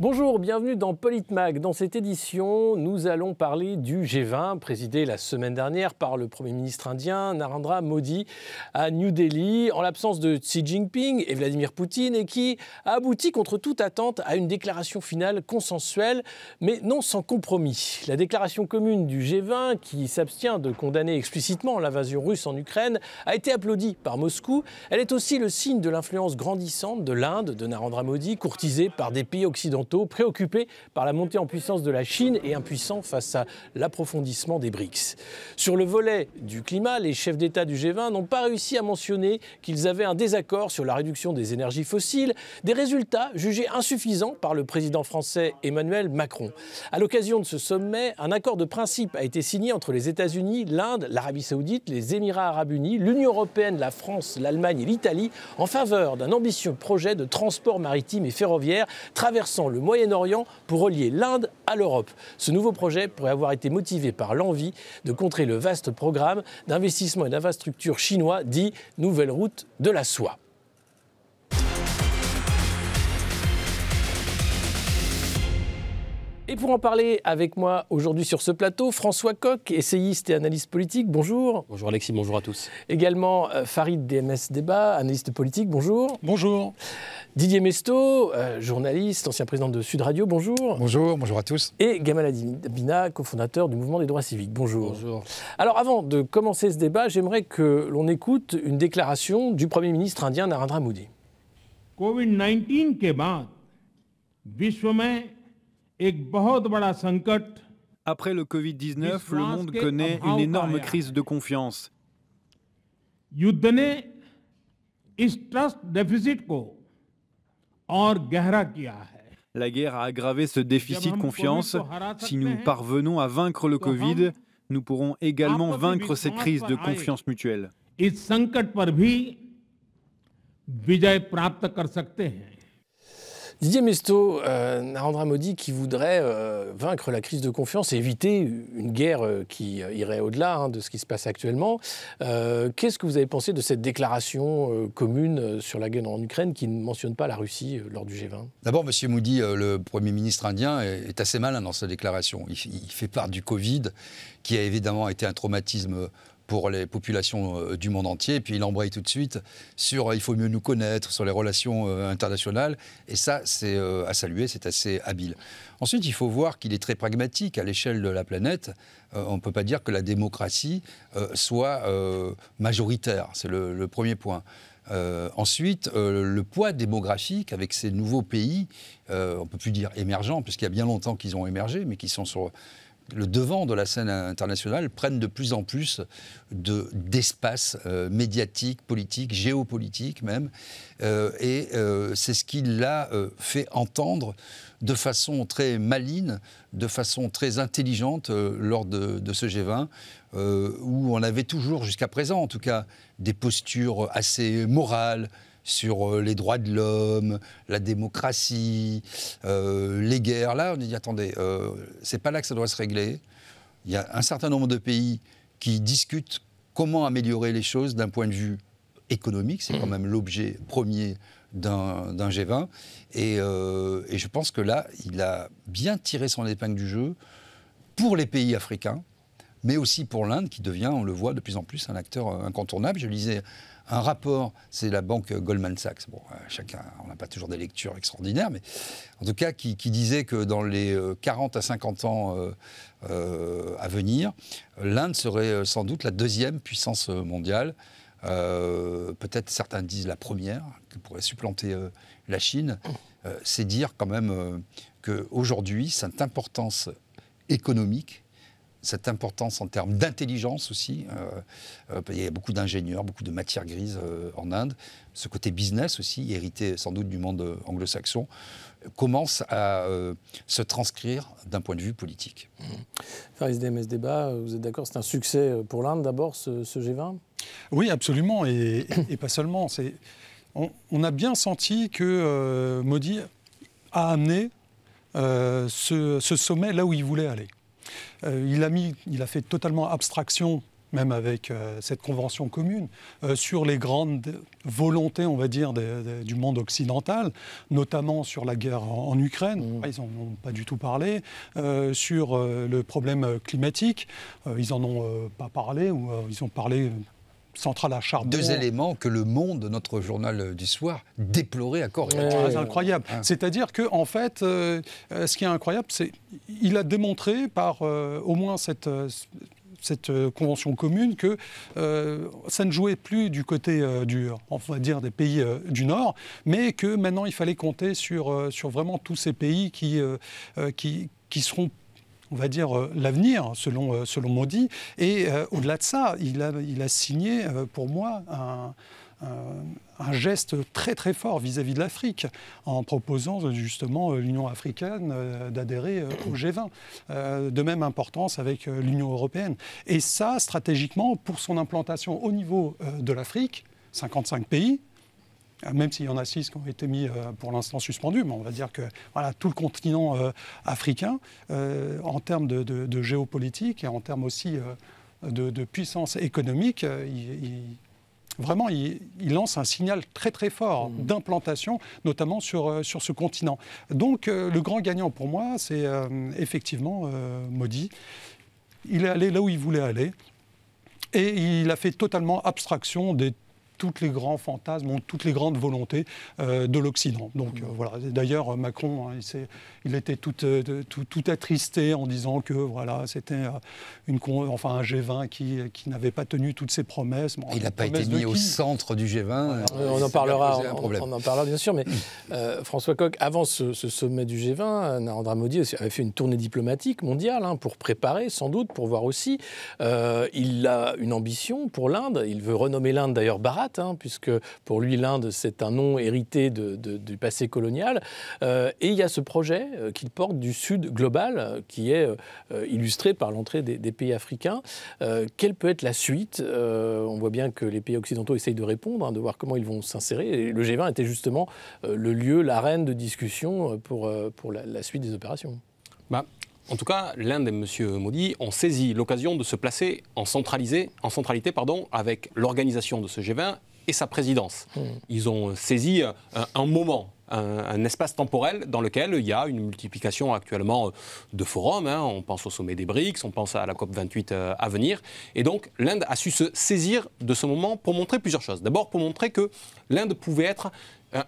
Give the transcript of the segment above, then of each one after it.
Bonjour, bienvenue dans Politmag. Dans cette édition, nous allons parler du G20, présidé la semaine dernière par le Premier ministre indien Narendra Modi à New Delhi, en l'absence de Xi Jinping et Vladimir Poutine, et qui a abouti contre toute attente à une déclaration finale consensuelle, mais non sans compromis. La déclaration commune du G20, qui s'abstient de condamner explicitement l'invasion russe en Ukraine, a été applaudie par Moscou. Elle est aussi le signe de l'influence grandissante de l'Inde de Narendra Modi, courtisée par des pays occidentaux préoccupés par la montée en puissance de la Chine et impuissants face à l'approfondissement des BRICS. Sur le volet du climat, les chefs d'État du G20 n'ont pas réussi à mentionner qu'ils avaient un désaccord sur la réduction des énergies fossiles, des résultats jugés insuffisants par le président français Emmanuel Macron. À l'occasion de ce sommet, un accord de principe a été signé entre les États-Unis, l'Inde, l'Arabie saoudite, les Émirats arabes unis, l'Union européenne, la France, l'Allemagne et l'Italie en faveur d'un ambitieux projet de transport maritime et ferroviaire traversant le Moyen-Orient pour relier l'Inde à l'Europe. Ce nouveau projet pourrait avoir été motivé par l'envie de contrer le vaste programme d'investissement et d'infrastructure chinois dit Nouvelle route de la soie. Et pour en parler avec moi aujourd'hui sur ce plateau, François Coq, essayiste et analyste politique, bonjour. Bonjour Alexis, bonjour à tous. Également euh, Farid DMS Débat, analyste politique, bonjour. Bonjour. Didier Mesto, euh, journaliste, ancien président de Sud Radio, bonjour. Bonjour, bonjour à tous. Et Gamal Adina, cofondateur du mouvement des droits civiques, bonjour. Bonjour. Alors avant de commencer ce débat, j'aimerais que l'on écoute une déclaration du Premier ministre indien Narendra Modi. COVID-19 के बाद विश्व après le Covid-19, le monde connaît une énorme crise de confiance. La guerre a aggravé ce déficit de confiance. Si nous parvenons à vaincre le Covid, nous pourrons également vaincre cette crise de confiance mutuelle. Didier Mesto, euh, Narendra Modi qui voudrait euh, vaincre la crise de confiance et éviter une guerre euh, qui irait au-delà hein, de ce qui se passe actuellement. Qu'est-ce que vous avez pensé de cette déclaration commune sur la guerre en Ukraine qui ne mentionne pas la Russie lors du G20 D'abord, M. Modi, le Premier ministre indien, est, assez malin dans sa déclaration. Il, il fait part du Covid, qui a évidemment été un traumatisme pour les populations euh, du monde entier. Et puis il embraye tout de suite sur euh, il faut mieux nous connaître, sur les relations euh, internationales. Et ça, c'est à saluer, c'est assez habile. Ensuite, il faut voir qu'il est très pragmatique à l'échelle de la planète. on ne peut pas dire que la démocratie soit majoritaire. C'est le, premier point. ensuite, le poids démographique avec ces nouveaux pays, on ne peut plus dire émergents, puisqu'il y a bien longtemps qu'ils ont émergé, mais qui sont sur le devant de la scène internationale prennent de plus en plus d'espace euh, médiatique, politique, géopolitique même. Euh, et euh, c'est ce qui l'a fait entendre de façon très maligne, de façon très intelligente lors de, de, ce G20, où on avait toujours, jusqu'à présent en tout cas, des postures assez morales, sur euh, les droits de l'homme, la démocratie, euh, les guerres. Là, on dit attendez, euh, c'est pas là que ça doit se régler. Il y a un certain nombre de pays qui discutent comment améliorer les choses d'un point de vue économique. C'est quand même l'objet premier d'un G20. Et, et, je pense que là, il a bien tiré son épingle du jeu pour les pays africains, mais aussi pour l'Inde, qui devient, on le voit de plus en plus, un acteur incontournable. Je lisais un rapport, c'est la banque Goldman Sachs. Bon, euh, chacun, on n'a pas toujours des lectures extraordinaires, mais en tout cas, qui, disait que dans les 40 euh, à 50 ans euh, à venir, l'Inde serait sans doute la deuxième puissance mondiale. Peut-être certains disent la première, qui pourrait supplanter la Chine. c'est dire quand même qu'aujourd'hui, cette importance économique cette importance en termes d'intelligence aussi. Euh, euh, il y a beaucoup d'ingénieurs, beaucoup de matières grises euh, en Inde. Ce côté business aussi, hérité sans doute du monde anglo-saxon, commence à se transcrire d'un point de vue politique. Mmh. Faris DMS débat, vous êtes d'accord, c'est un succès pour l'Inde d'abord, ce, G20 Oui, absolument, et, pas seulement. On, on, a bien senti que Modi a amené ce sommet là où il voulait aller. Euh, il, a mis, il a fait totalement abstraction même avec cette convention commune, sur les grandes volontés, on va dire, du monde occidental, notamment sur la guerre en, Ukraine. Mmh. Ils n'en ont pas du tout parlé. sur le problème climatique, ils n'en ont pas parlé, ou ils ont parlé centrale à charbon. Deux éléments que le Monde, notre journal du soir, déplorait à corps C'est incroyable. Hein. C'est-à-dire que en fait, euh, euh, ce qui est incroyable, c'est il a démontré par euh, au moins cette cette convention commune que ça ne jouait plus du côté du, on va dire, des pays du Nord, mais que maintenant il fallait compter sur, sur vraiment tous ces pays qui, qui, qui seront on va dire, euh, l'avenir, selon, euh, selon Modi. Et euh, au-delà de ça, il a, signé, pour moi, un, geste très très fort vis-à-vis de l'Afrique en proposant justement l'Union africaine d'adhérer au G20. de même importance avec l'Union européenne. Et ça, stratégiquement, pour son implantation au niveau de l'Afrique, 55 pays, même s'il y en a six qui ont été mis euh, pour l'instant suspendus, mais on va dire que voilà, tout le continent euh, africain, en termes de, géopolitique et en termes aussi de, puissance économique, vraiment, il, lance un signal très très fort mmh. d'implantation, notamment sur, sur ce continent. Donc le grand gagnant pour moi, c'est effectivement Modi. Il est allé là où il voulait aller. Et il a fait totalement abstraction des toutes les grands fantasmes, toutes les grandes volontés euh, de l'Occident. Donc euh, voilà. D'ailleurs, Macron, hein, il, était tout, euh, tout, tout, attristé en disant que voilà, c'était une, enfin, un G20 qui, qui n'avait pas tenu toutes ses promesses. il n'a pas été mis au centre du G20. on en parlera, on, en parlera bien sûr, mais François Coq, avant ce, sommet du G20, Narendra Modi avait fait une tournée diplomatique mondiale hein, pour préparer, sans doute, pour voir aussi. il a une ambition pour l'Inde. Il veut renommer l'Inde d'ailleurs Bharat Hein, puisque pour lui, l'Inde, c'est un nom hérité du passé colonial. Euh, et il y a ce projet euh, qu'il porte du Sud global, euh, qui est illustré par l'entrée des, pays africains. quelle peut être la suite? On voit bien que les pays occidentaux essayent de répondre, hein, de voir comment ils vont s'insérer. Le G20 était justement le lieu, l'arène de discussion pour, pour la, suite des opérations. Bah, en tout cas, l'Inde et M. Modi ont saisi l'occasion de se placer en, centralisé, en centralité pardon, avec l'organisation de ce G20 et sa présidence. Hmm. Ils ont saisi un, moment, un, espace temporel dans lequel il y a une multiplication actuellement de forums. Hein. On pense au sommet des BRICS, on pense à la COP 28 euh, à venir. Et donc l'Inde a su se saisir de ce moment pour montrer plusieurs choses. D'abord pour montrer que l'Inde pouvait être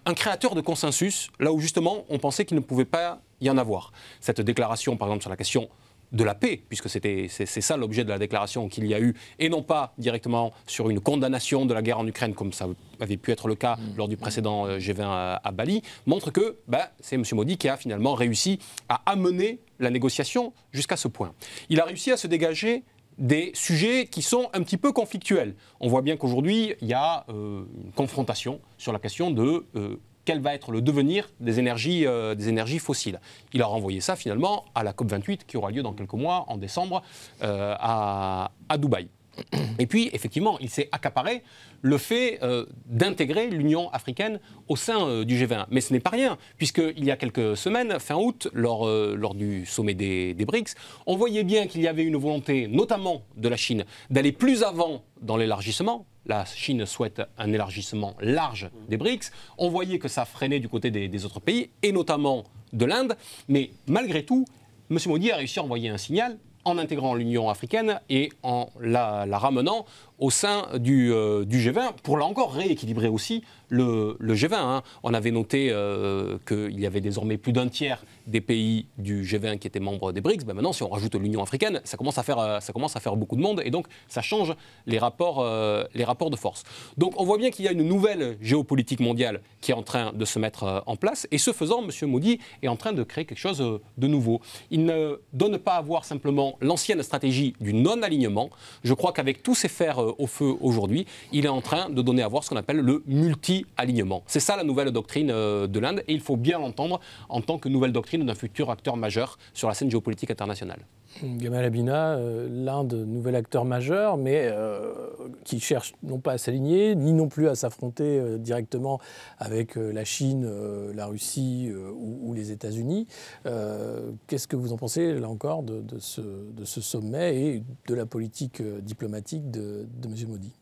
un créateur de consensus, là où justement on pensait qu'il ne pouvait pas y en avoir. Cette déclaration, par exemple, sur la question de la paix, puisque c'est ça l'objet de la déclaration qu'il y a eu, et non pas directement sur une condamnation de la guerre en Ukraine, comme ça avait pu être le cas mm. lors du précédent euh, G20 à, Bali, montre que bah, c'est M. Modi qui a finalement réussi à amener la négociation jusqu'à ce point. Il a réussi à se dégager des sujets qui sont un petit peu conflictuels. On voit bien qu'aujourd'hui, il y a euh, une confrontation sur la question de euh, quel va être le devenir des énergies, euh, des énergies fossiles. Il a renvoyé ça finalement à la COP28 qui aura lieu dans quelques mois, en décembre, à, à Dubaï. Et puis, effectivement, il s'est accaparé le fait euh, d'intégrer l'Union africaine au sein euh, du G20. Mais ce n'est pas rien, puisqu'il y a quelques semaines, fin août, lors, euh, lors du sommet des, des, BRICS, on voyait bien qu'il y avait une volonté, notamment de la Chine, d'aller plus avant dans l'élargissement. La Chine souhaite un élargissement large des BRICS. On voyait que ça freinait du côté des, des autres pays, et notamment de l'Inde. Mais malgré tout, M. Modi a réussi à envoyer un signal en intégrant l'Union africaine et en la, ramenant au sein du, euh, du, G20 pour là encore rééquilibrer aussi le, G20. Hein. On avait noté euh, qu'il y avait désormais plus d'un tiers des pays du G20 qui étaient membres des BRICS. Ben maintenant, si on rajoute l'Union africaine, ça commence, à faire, euh, ça commence à faire beaucoup de monde et donc ça change les rapports, les rapports de force. Donc on voit bien qu'il y a une nouvelle géopolitique mondiale qui est en train de se mettre en place et ce faisant, M. Modi est en train de créer quelque chose de nouveau. Il ne donne pas à voir simplement l'ancienne stratégie du non-alignement. Je crois qu'avec tous ces fers au feu aujourd'hui, il est en train de donner à voir ce qu'on appelle le multi-alignement. C'est ça la nouvelle doctrine euh, de l'Inde et il faut bien l'entendre en tant que nouvelle doctrine d'un futur acteur majeur sur la scène géopolitique internationale. Gamal Abina, euh, l'Inde, nouvel acteur majeur, mais euh, qui cherche non pas à s'aligner, ni non plus à s'affronter euh, directement avec la Chine, la Russie ou, les États-Unis. Qu'est-ce que vous en pensez, là encore, de, ce, sommet et de la politique diplomatique de, de M. Modi?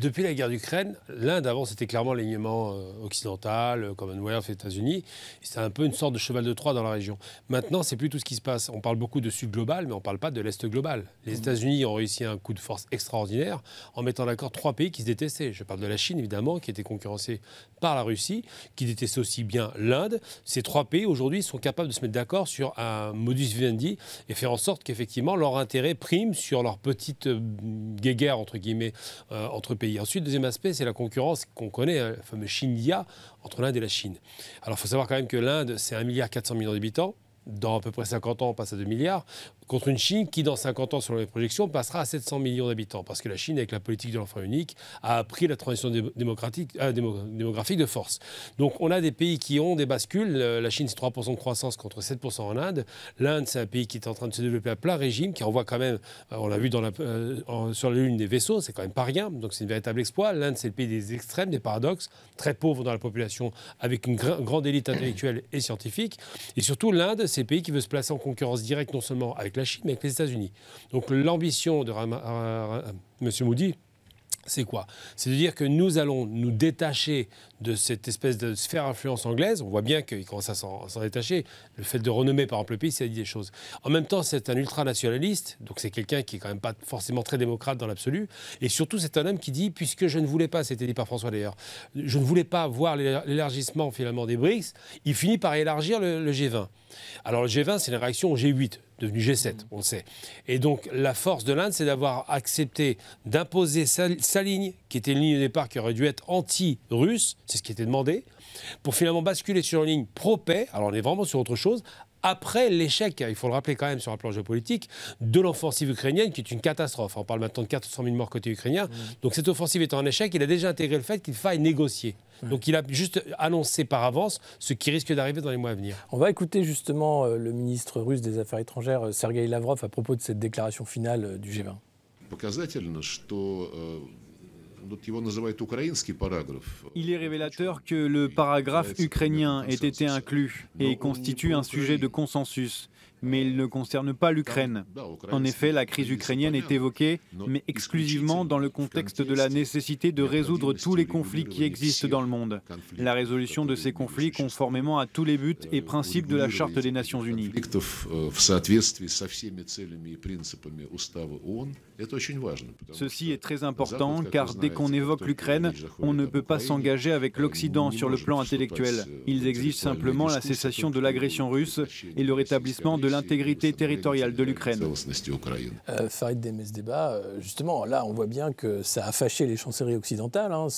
Depuis la guerre d'Ukraine, l'Inde, avant, c'était clairement l'alignement euh, occidental, euh, Commonwealth, États-Unis. C'était un peu une sorte de cheval de Troie dans la région. Maintenant, c'est plus tout ce qui se passe. On parle beaucoup de Sud global, mais on ne parle pas de l'Est global. Les mmh. États-Unis ont réussi un coup de force extraordinaire en mettant d'accord trois pays qui se détestaient. Je parle de la Chine, évidemment, qui était concurrencée par la Russie, qui détestait aussi bien l'Inde. Ces trois pays, aujourd'hui, sont capables de se mettre d'accord sur un modus vivendi et faire en sorte qu'effectivement, leur intérêt prime sur leur petite euh, guéguerre, entre guillemets, entre pays. Ensuite, deuxième aspect, c'est la concurrence qu'on connaît, hein, le fameux entre l'Inde et la Chine. Alors, il faut savoir quand même que l'Inde, c'est 1,4 milliard d'habitants. Dans à peu près 50 ans, on passe à 2 milliards contre une Chine qui, dans 50 ans, selon les projections, passera à 700 millions d'habitants. Parce que la Chine, avec la politique de l'enfant unique, a appris la transition démocratique, euh, démographique de force. Donc on a des pays qui ont des bascules. La Chine, c'est 3% de croissance contre 7% en Inde. L'Inde, c'est un pays qui est en train de se développer à plein régime, qui envoie quand même, euh, on l'a vu euh, sur la Lune, des vaisseaux, c'est quand même pas rien. Donc c'est un véritable exploit. L'Inde, c'est le pays des extrêmes, des paradoxes, très pauvre dans la population, avec une grande élite intellectuelle et scientifique. Et surtout, l'Inde, c'est le pays qui veut se placer en concurrence directe non seulement avec la Chine, mais avec les États-Unis. Donc l'ambition de M. Moody, c'est quoi? C'est de dire que nous allons nous détacher de cette espèce de sphère influence anglaise. On voit bien qu'il commence à s'en détacher. Le fait de renommer, par exemple, le pays, ça dit des choses. En même temps, c'est un ultranationaliste, donc c'est quelqu'un qui est quand même pas forcément très démocrate dans l'absolu. Et surtout, c'est un homme qui dit, puisque je ne voulais pas, c'était dit par François d'ailleurs, je ne voulais pas voir l'élargissement finalement des BRICS, il finit par élargir le, le G20. Alors le G20, c'est une réaction au G8 devenu G7, on le sait. Et donc la force de l'Inde, c'est d'avoir accepté d'imposer sa, ligne, qui était une ligne de départ qui aurait dû être anti-russe, c'est ce qui était demandé, pour finalement basculer sur une ligne pro-paix, alors on est vraiment sur autre chose, après l'échec, il faut le rappeler quand même sur un plan géopolitique, de l'offensive ukrainienne qui est une catastrophe. On parle maintenant de 400 000 morts côté ukrainien. Mmh. Donc cette offensive étant un échec, il a déjà intégré le fait qu'il faille négocier. Donc il a juste annoncé par avance ce qui risque d'arriver dans les mois à venir. On va écouter justement euh, le ministre russe des Affaires étrangères, euh, Sergei Lavrov, à propos de cette déclaration finale euh, du G20. Il est révélateur que le paragraphe ukrainien ait été inclus et constitue un sujet de consensus mais il ne concerne pas l'Ukraine. En effet, la crise ukrainienne est évoquée, mais exclusivement dans le contexte de la nécessité de résoudre tous les conflits qui existent dans le monde. La résolution de ces conflits conformément à tous les buts et principes de la Charte des Nations Unies. Ceci est très important car dès qu'on évoque l'Ukraine, on ne peut pas s'engager avec l'Occident sur le plan intellectuel. Ils exigent simplement la cessation de l'agression russe et le rétablissement de l'intégrité territoriale de l'Ukraine. Euh, Farid Demesdeba, euh, justement, là, on voit bien que ça a fâché les chancelleries occidentales, hein,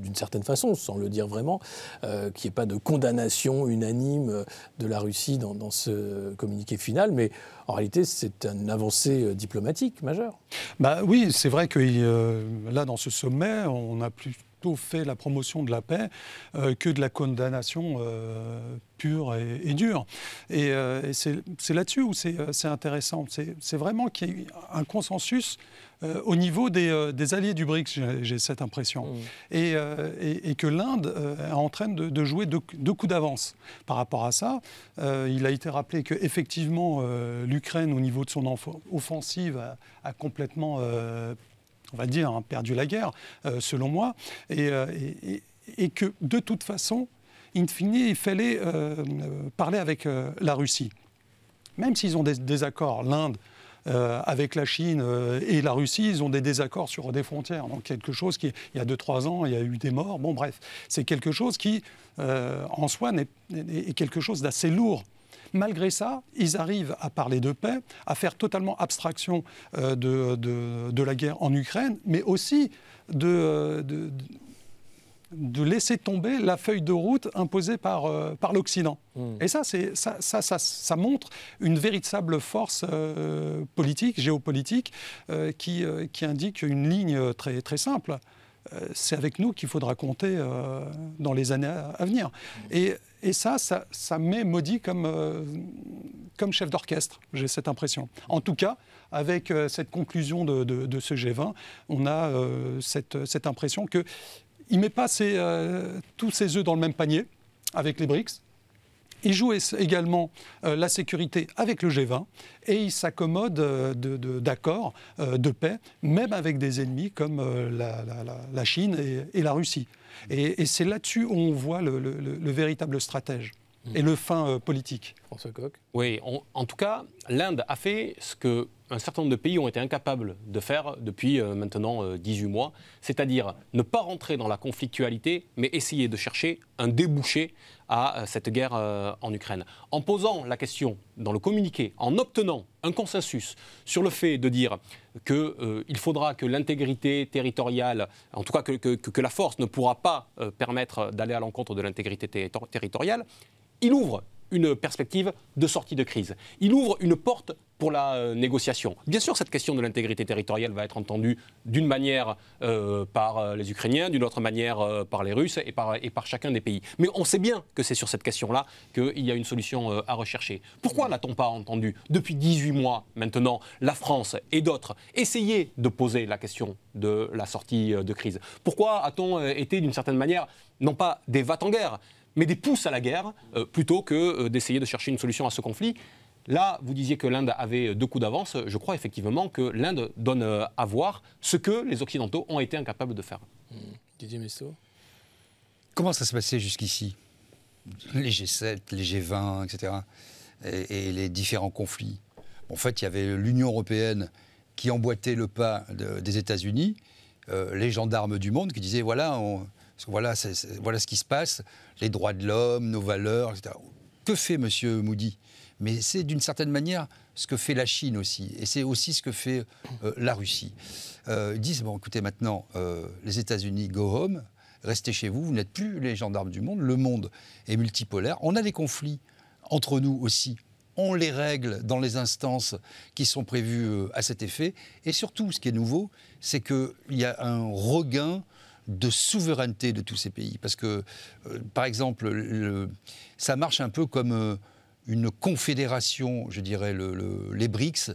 d'une certaine façon, sans le dire vraiment, euh, qu'il n'y ait pas de condamnation unanime de la Russie dans, dans ce communiqué final, mais en réalité, c'est une avancée diplomatique majeure. Bah oui, c'est vrai que là, dans ce sommet, on a plus fait la promotion de la paix euh, que de la condamnation euh, pure et, dure. Et, euh, c'est là-dessus où c'est intéressant. C'est vraiment qu'il y ait un consensus au niveau des, alliés du BRICS, j'ai cette impression. Mmh. Et, que l'Inde est en train de, jouer deux, coups d'avance par rapport à ça. il a été rappelé qu'effectivement, l'Ukraine, au niveau de son offensive, a, complètement on va dire, hein, perdu la guerre, euh, selon moi, euh, et, que de toute façon, in fine, il fallait euh, parler avec la Russie. Même s'ils ont des désaccords, l'Inde, avec la Chine et la Russie, ils ont des désaccords sur des frontières. Donc quelque chose qui, il y a 2-3 ans, il y a eu des morts. Bon, bref, c'est quelque chose qui, en soi, est quelque chose d'assez lourd Malgré ça, ils arrivent à parler de paix, à faire totalement abstraction euh, de, la guerre en Ukraine, mais aussi de, de, laisser tomber la feuille de route imposée par, euh, par l'Occident. Hmm. Et ça, ça, ça, ça, ça, montre une véritable force euh, politique, géopolitique, qui, qui indique une ligne très, très simple. C'est avec nous qu'il faudra compter dans les années à, venir. Et, ça, ça, met Modi comme, comme chef d'orchestre, j'ai cette impression. En tout cas, avec cette conclusion de, ce G20, on a cette, cette, impression qu'il ne met pas tous ses œufs dans le même panier avec les BRICS. Il joue également euh, la sécurité avec le G20 et il s'accommode euh, d'accords euh, de, paix, même avec des ennemis comme la, Chine et, la Russie. Et, c'est là-dessus où on voit le, véritable stratège et le fin politique. François Oui, en tout cas, l'Inde a fait ce que un certain nombre de pays ont été incapables de faire depuis maintenant 18 mois, c'est-à-dire ne pas rentrer dans la conflictualité, mais essayer de chercher un débouché à euh, cette guerre euh, en Ukraine. En posant la question dans le communiqué, en obtenant un consensus sur le fait de dire qu'il euh, faudra que l'intégrité territoriale, en tout cas que, la force ne pourra pas permettre d'aller à l'encontre de l'intégrité territoriale, il ouvre une perspective de sortie de crise. Il ouvre une porte pour la euh, négociation. Bien sûr, cette question de l'intégrité territoriale va être entendue d'une manière euh, par euh, les Ukrainiens, d'une autre manière par les Russes et par, et par chacun des pays. Mais on sait bien que c'est sur cette question-là qu'il y a une solution à rechercher. Pourquoi n'a-t-on pas entendu depuis 18 mois maintenant la France et d'autres essayer de poser la question de la sortie de crise? Pourquoi a-t-on été d'une certaine manière non pas des vats en guerre, mais des pousses à la guerre, plutôt que d'essayer de chercher une solution à ce conflit Là, vous disiez que l'Inde avait deux coups d'avance. Je crois effectivement que l'Inde donne euh, à voir ce que les Occidentaux ont été incapables de faire. Mmh. Didier Messo Comment ça se passait jusqu'ici? Les G7, les G20, etc. Et, les différents conflits. En fait, il y avait l'Union européenne qui emboîtait le pas des États-Unis, euh, les gendarmes du monde qui disaient voilà, voilà, voilà ce qui se passe, les droits de l'homme, nos valeurs, etc. Que fait M. Moody? Mais c'est d'une certaine manière ce que fait la Chine aussi, et c'est aussi ce que fait euh, la Russie. Euh, ils disent, bon écoutez, maintenant, euh, les États-Unis, go home, restez chez vous, vous n'êtes plus les gendarmes du monde, le monde est multipolaire, on a des conflits entre nous aussi, on les règle dans les instances qui sont prévues à cet effet, et surtout, ce qui est nouveau, c'est qu'il y a un regain de souveraineté de tous ces pays. Parce que, par exemple, ça marche un peu comme une confédération, je dirais, les BRICS,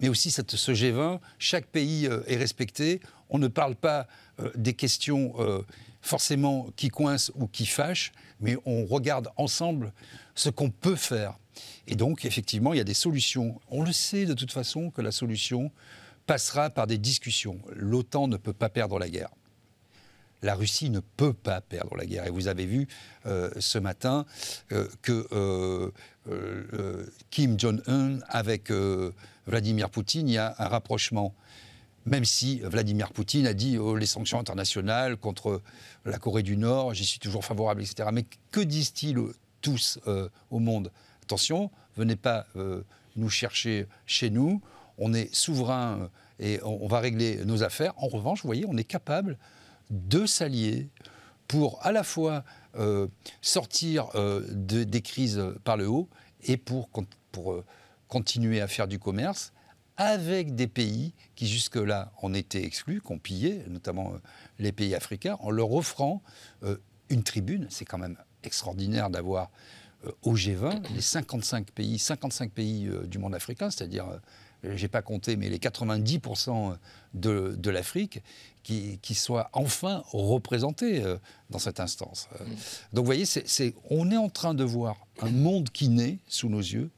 mais aussi cette, ce G20. Chaque pays euh, est respecté. On ne parle pas euh, des questions euh, forcément qui coincent ou qui fâchent, mais on regarde ensemble ce qu'on peut faire. Et donc, effectivement, il y a des solutions. On le sait de toute façon que la solution passera par des discussions. L'OTAN ne peut pas perdre la guerre la Russie ne peut pas perdre la guerre. Et vous avez vu euh, ce matin euh, que euh, Kim Jong-un avec Vladimir Poutine, il y a un rapprochement. Même si Vladimir Poutine a dit oh, les sanctions internationales contre la Corée du Nord, j'y suis toujours favorable, etc. Mais que disent-ils tous au monde? Attention, venez pas nous chercher chez nous, on est souverain et on, va régler nos affaires. En revanche, vous voyez, on est capable de s'allier pour à la fois euh, sortir euh, des crises par le haut et pour, pour euh, continuer à faire du commerce avec des pays qui jusque-là en étaient exclus, qu'on pillait, notamment les pays africains, en leur offrant une tribune. C'est quand même extraordinaire d'avoir au G20 les 55 pays, 55 pays du monde africain, c'est-à-dire j'ai pas compté, mais les 90% de, de l'Afrique, qui, qui, soient enfin représentés euh, dans cette instance. Euh, mm. Donc vous voyez, c'est, on est en train de voir un monde qui naît sous nos yeux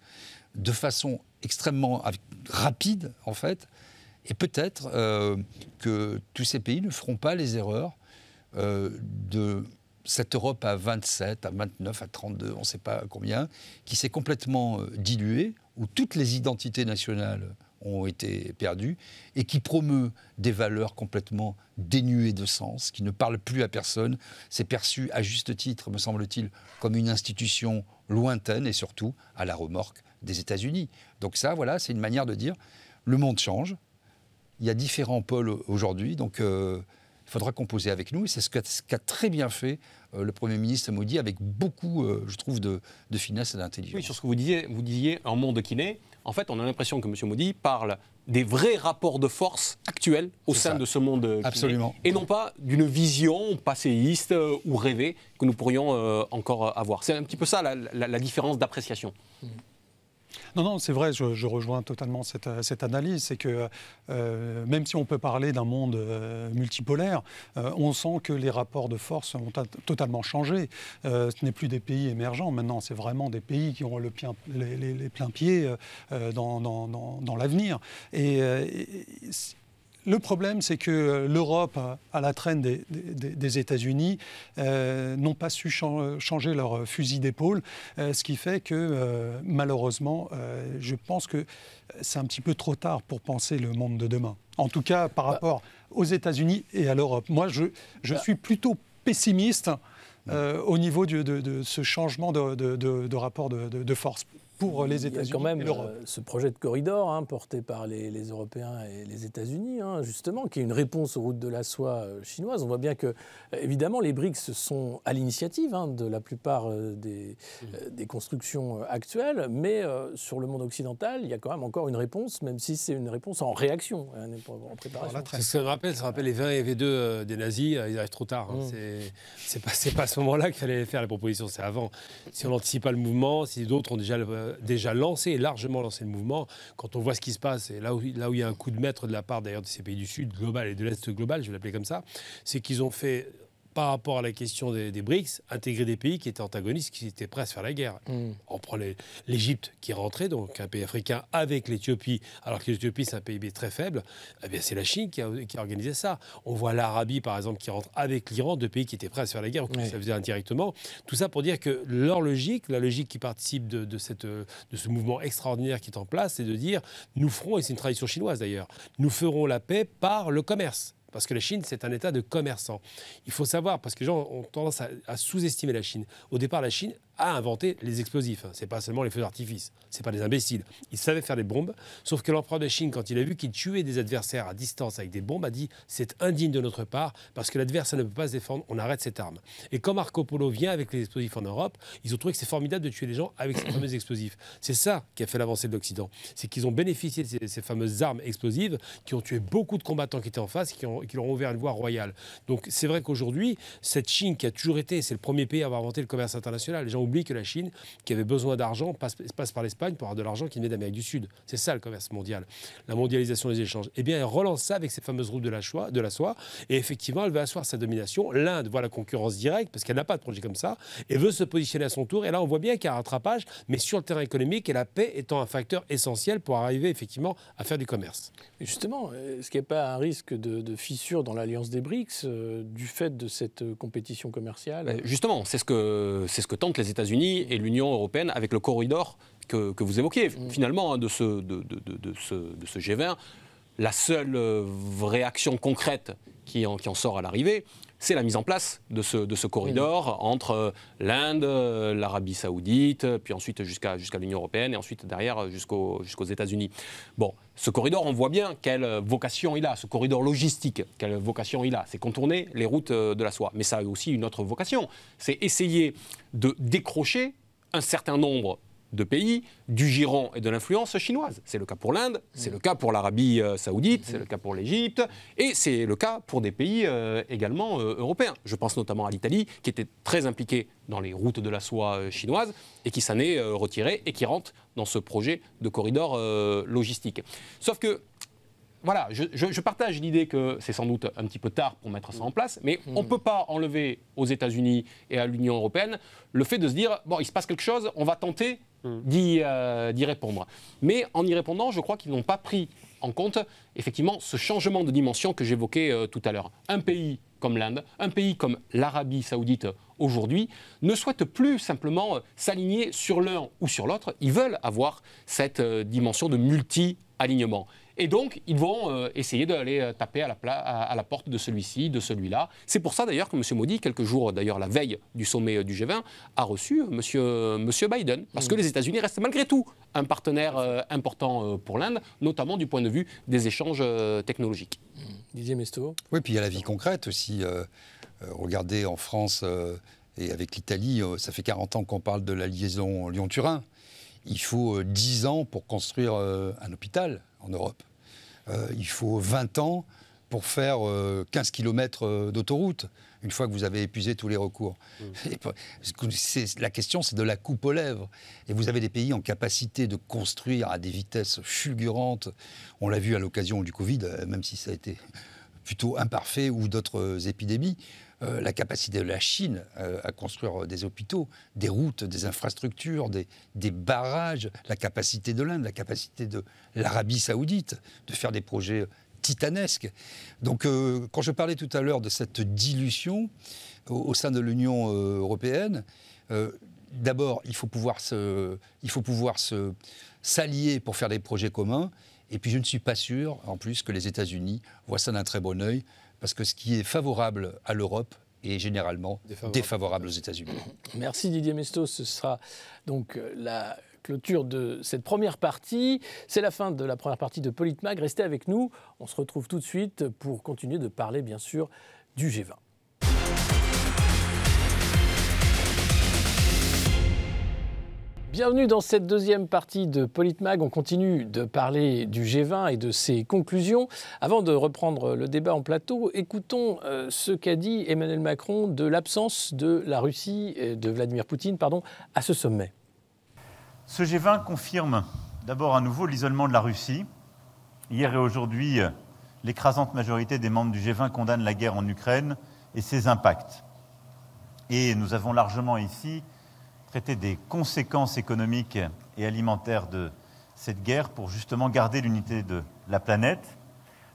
de façon extrêmement rapide, en fait, et peut-être euh, que tous ces pays ne feront pas les erreurs de cette Europe à 27, à 29, à 32, on ne sait pas combien, qui s'est complètement diluée où toutes les identités nationales ont été perdues et qui promeut des valeurs complètement dénuées de sens, qui ne parlent plus à personne. C'est perçu à juste titre, me semble-t-il, comme une institution lointaine et surtout à la remorque des États-Unis. Donc ça, voilà, c'est une manière de dire le monde change. Il y a différents pôles aujourd'hui, donc euh, il faudra composer avec nous. Et c'est ce qu'a très bien fait le Premier ministre Modi avec beaucoup, je trouve, de, finesse et d'intelligence. Oui, sur ce que vous disiez, vous disiez un monde qui naît. En fait, on a l'impression que M. Modi parle des vrais rapports de force actuels au sein de ce monde Absolument. et non pas d'une vision passéiste euh, ou rêvée que nous pourrions euh, encore avoir. C'est un petit peu ça la, différence d'appréciation. Mmh. Non, non, c'est vrai, je, rejoins totalement cette, analyse. C'est que euh, même si on peut parler d'un monde euh, multipolaire, euh, on sent que les rapports de force ont totalement changé. ce n'est plus des pays émergents, maintenant, c'est vraiment des pays qui ont le les, pleins pieds dans, dans l'avenir. Et, le problème, c'est que l'Europe, à la traîne des, États-Unis, euh, n'ont pas su changer leur fusil d'épaule, euh, ce qui fait que, euh, malheureusement, je pense que c'est un petit peu trop tard pour penser le monde de demain. En tout cas, par bah rapport aux États-Unis et à l'Europe. Moi, je, bah suis plutôt pessimiste au niveau de, ce changement de, rapport de, force pour les États-Unis. Il y a quand même euh, ce projet de corridor hein, porté par les, Européens et les États-Unis, hein, justement, qui est une réponse aux routes de la soie euh, chinoises. On voit bien que, euh, évidemment, les BRICS sont à l'initiative hein, de la plupart des, des, constructions actuelles, mais sur le monde occidental, il y a quand même encore une réponse, même si c'est une réponse en réaction, en préparation. Ça me rappelle, ça rappelle les 20 et V2 des nazis, ils arrivent trop tard. Mmh. C'est pas, pas à ce moment-là qu'il fallait faire les propositions, c'est avant. Si on n'anticipe pas le mouvement, si d'autres ont déjà le, déjà lancé largement lancé le mouvement. Quand on voit ce qui se passe, et là où, là où il y a un coup de maître de la part d'ailleurs de ces pays du Sud global et de l'Est global, je vais l'appeler comme ça, c'est qu'ils ont fait par rapport à la question des, BRICS, intégrer des pays qui étaient antagonistes, qui étaient prêts à se faire la guerre. Mm. On prend l'Égypte qui est rentrée, donc un pays africain avec l'Éthiopie, alors que l'Éthiopie c'est un pays très faible, eh bien c'est la Chine qui a, qui a, organisé ça. On voit l'Arabie par exemple qui rentre avec l'Iran, deux pays qui étaient prêts à se faire la guerre, ou qui ça faisait indirectement. Tout ça pour dire que leur logique, la logique qui participe de, de, cette, de ce mouvement extraordinaire qui est en place, c'est de dire nous ferons, et c'est une tradition chinoise d'ailleurs, nous ferons la paix par le commerce parce que la Chine, c'est un État de commerçants. Il faut savoir, parce que les gens ont tendance à, sous-estimer la Chine. Au départ, la Chine a inventé les explosifs. Ce n'est pas seulement les feux d'artifice. Ce pas des imbéciles. Ils savaient faire des bombes. Sauf que l'empereur de Chine, quand il a vu qu'il tuait des adversaires à distance avec des bombes, a dit c'est indigne de notre part parce que l'adversaire ne peut pas se défendre. On arrête cette arme. Et quand Marco Polo vient avec les explosifs en Europe, ils ont trouvé que c'est formidable de tuer les gens avec ces fameux explosifs. C'est ça qui a fait l'avancée de l'Occident. C'est qu'ils ont bénéficié de ces, fameuses armes explosives qui ont tué beaucoup de combattants qui étaient en face et qui, qui leur ont ouvert une voie royale. Donc c'est vrai qu'aujourd'hui, cette Chine qui a toujours été, c'est le premier pays à avoir inventé le commerce international. Les gens oublient que la Chine, qui avait besoin d'argent, passe, passe, par l'Espagne pour avoir de l'argent qui venait d'Amérique du Sud. C'est ça le commerce mondial, la mondialisation des échanges. Eh bien, elle relance ça avec ces fameuses routes de la, soie, de la soie, et effectivement, elle veut asseoir sa domination. L'Inde voit la concurrence directe, parce qu'elle n'a pas de projet comme ça, et veut se positionner à son tour. Et là, on voit bien qu'il y a un rattrapage, mais sur le terrain économique, et la paix étant un facteur essentiel pour arriver effectivement à faire du commerce. justement, est-ce qu'il n'y a pas un risque de, fissure dans l'alliance des BRICS euh, du fait de cette euh, compétition commerciale? Ben, Justement, c'est ce que, c'est ce que tentent les États-Unis et l'Union européenne avec le corridor que, vous évoquiez. Mm. Finalement, hein, de, ce, de, ce, de, ce, G20, la seule euh, vraie action concrète qui en, qui en sort à l'arrivée, c'est la mise en place de ce, de ce corridor entre euh, l'Inde, euh, l'Arabie saoudite, puis ensuite jusqu'à l'Union européenne et ensuite derrière jusqu'aux jusqu'aux États-Unis. Bon, ce corridor, on voit bien quelle vocation il a, ce corridor logistique, quelle vocation il a. C'est contourner les routes de la soie. Mais ça a aussi une autre vocation, c'est essayer de décrocher un certain nombre de pays du giron et de l'influence chinoise. C'est le cas pour l'Inde, c'est le cas pour l'Arabie euh, saoudite, c'est le cas pour l'Égypte, et c'est le cas pour des pays euh, également euh, européens. Je pense notamment à l'Italie, qui était très impliquée dans les routes de la soie chinoise, et qui s'en est retirée, et qui rentre dans ce projet de corridor logistique. Sauf que voilà, je, partage l'idée que c'est sans doute un petit peu tard pour mettre ça en place, mais on ne peut pas enlever aux États-Unis et à l'Union européenne le fait de se dire bon, il se passe quelque chose, on va tenter euh, d'y répondre. Mais en y répondant, je crois qu'ils n'ont pas pris en compte effectivement ce changement de dimension que j'évoquais euh, tout à l'heure. Un pays comme l'Inde, un pays comme l'Arabie saoudite aujourd'hui, ne souhaite plus simplement euh, s'aligner sur l'un ou sur l'autre, ils veulent avoir cette dimension de multi-alignement. Et donc, ils vont euh, essayer d'aller euh, taper à la, à, la, porte de celui-ci, de celui-là. C'est pour ça d'ailleurs que M. Modi, quelques jours d'ailleurs la veille du sommet euh, du G20, a reçu M. Monsieur, Biden. Parce que mm. les États-Unis restent malgré tout un partenaire important pour l'Inde, notamment du point de vue des échanges technologiques. Mm. Didier Mesto. Oui, puis il y a la vie concrète aussi. regardez en France et avec l'Italie, ça fait 40 ans qu'on parle de la liaison Lyon-Turin. Il faut 10 ans pour construire un hôpital en Europe. il faut 20 ans pour faire 15 km d'autoroute une fois que vous avez épuisé tous les recours. Mmh. La question, c'est de la coupe aux lèvres. Et vous avez des pays en capacité de construire à des vitesses fulgurantes. On l'a vu à l'occasion du Covid, euh, même si ça a été plutôt imparfait ou d'autres épidémies. Euh, la capacité de la Chine euh, à construire des hôpitaux, des routes, des infrastructures, des, barrages, la capacité de l'Inde, la capacité de l'Arabie saoudite de faire des projets titanesque. Donc, euh, quand je parlais tout à l'heure de cette dilution au, sein de l'Union euh, européenne, euh, d'abord, il faut pouvoir se, il faut pouvoir se s'allier pour faire des projets communs. Et puis, je ne suis pas sûr, en plus, que les États-Unis voient ça d'un très bon œil, parce que ce qui est favorable à l'Europe est généralement défavorable, aux États-Unis. Merci Didier Mestos. Ce sera donc la clôture de cette première partie. C'est la fin de la première partie de Politmag. Restez avec nous. On se retrouve tout de suite pour continuer de parler, bien sûr, du G20. Bienvenue dans cette deuxième partie de Politmag. On continue de parler du G20 et de ses conclusions. Avant de reprendre le débat en plateau, écoutons euh, ce qu'a dit Emmanuel Macron de l'absence de la Russie, de Vladimir Poutine, pardon, à ce sommet. Ce G20 confirme d'abord à nouveau l'isolement de la Russie. Hier et aujourd'hui, l'écrasante majorité des membres du G20 condamne la guerre en Ukraine et ses impacts. Et nous avons largement ici traité des conséquences économiques et alimentaires de cette guerre pour justement garder l'unité de la planète.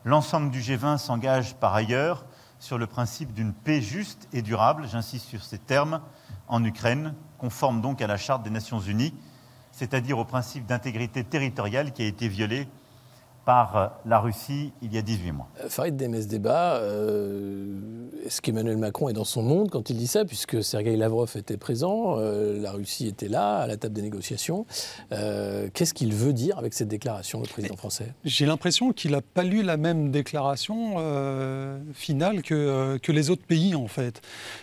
L'ensemble du G20 s'engage par ailleurs sur le principe d'une paix juste et durable, j'insiste sur ces termes, en Ukraine, conforme donc à la Charte des Nations Unies c'est-à-dire au principe d'intégrité territoriale qui a été violé par euh, la Russie il y a 18 mois. Euh, Farid Demes débat, euh, est-ce qu'Emmanuel Macron est dans son monde quand il dit ça, puisque Sergei Lavrov était présent, la Russie était là, à la table des négociations. Qu'est-ce qu'il veut dire avec cette déclaration, le président français? J'ai l'impression qu'il n'a pas lu la même déclaration finale que, que les autres pays, en fait.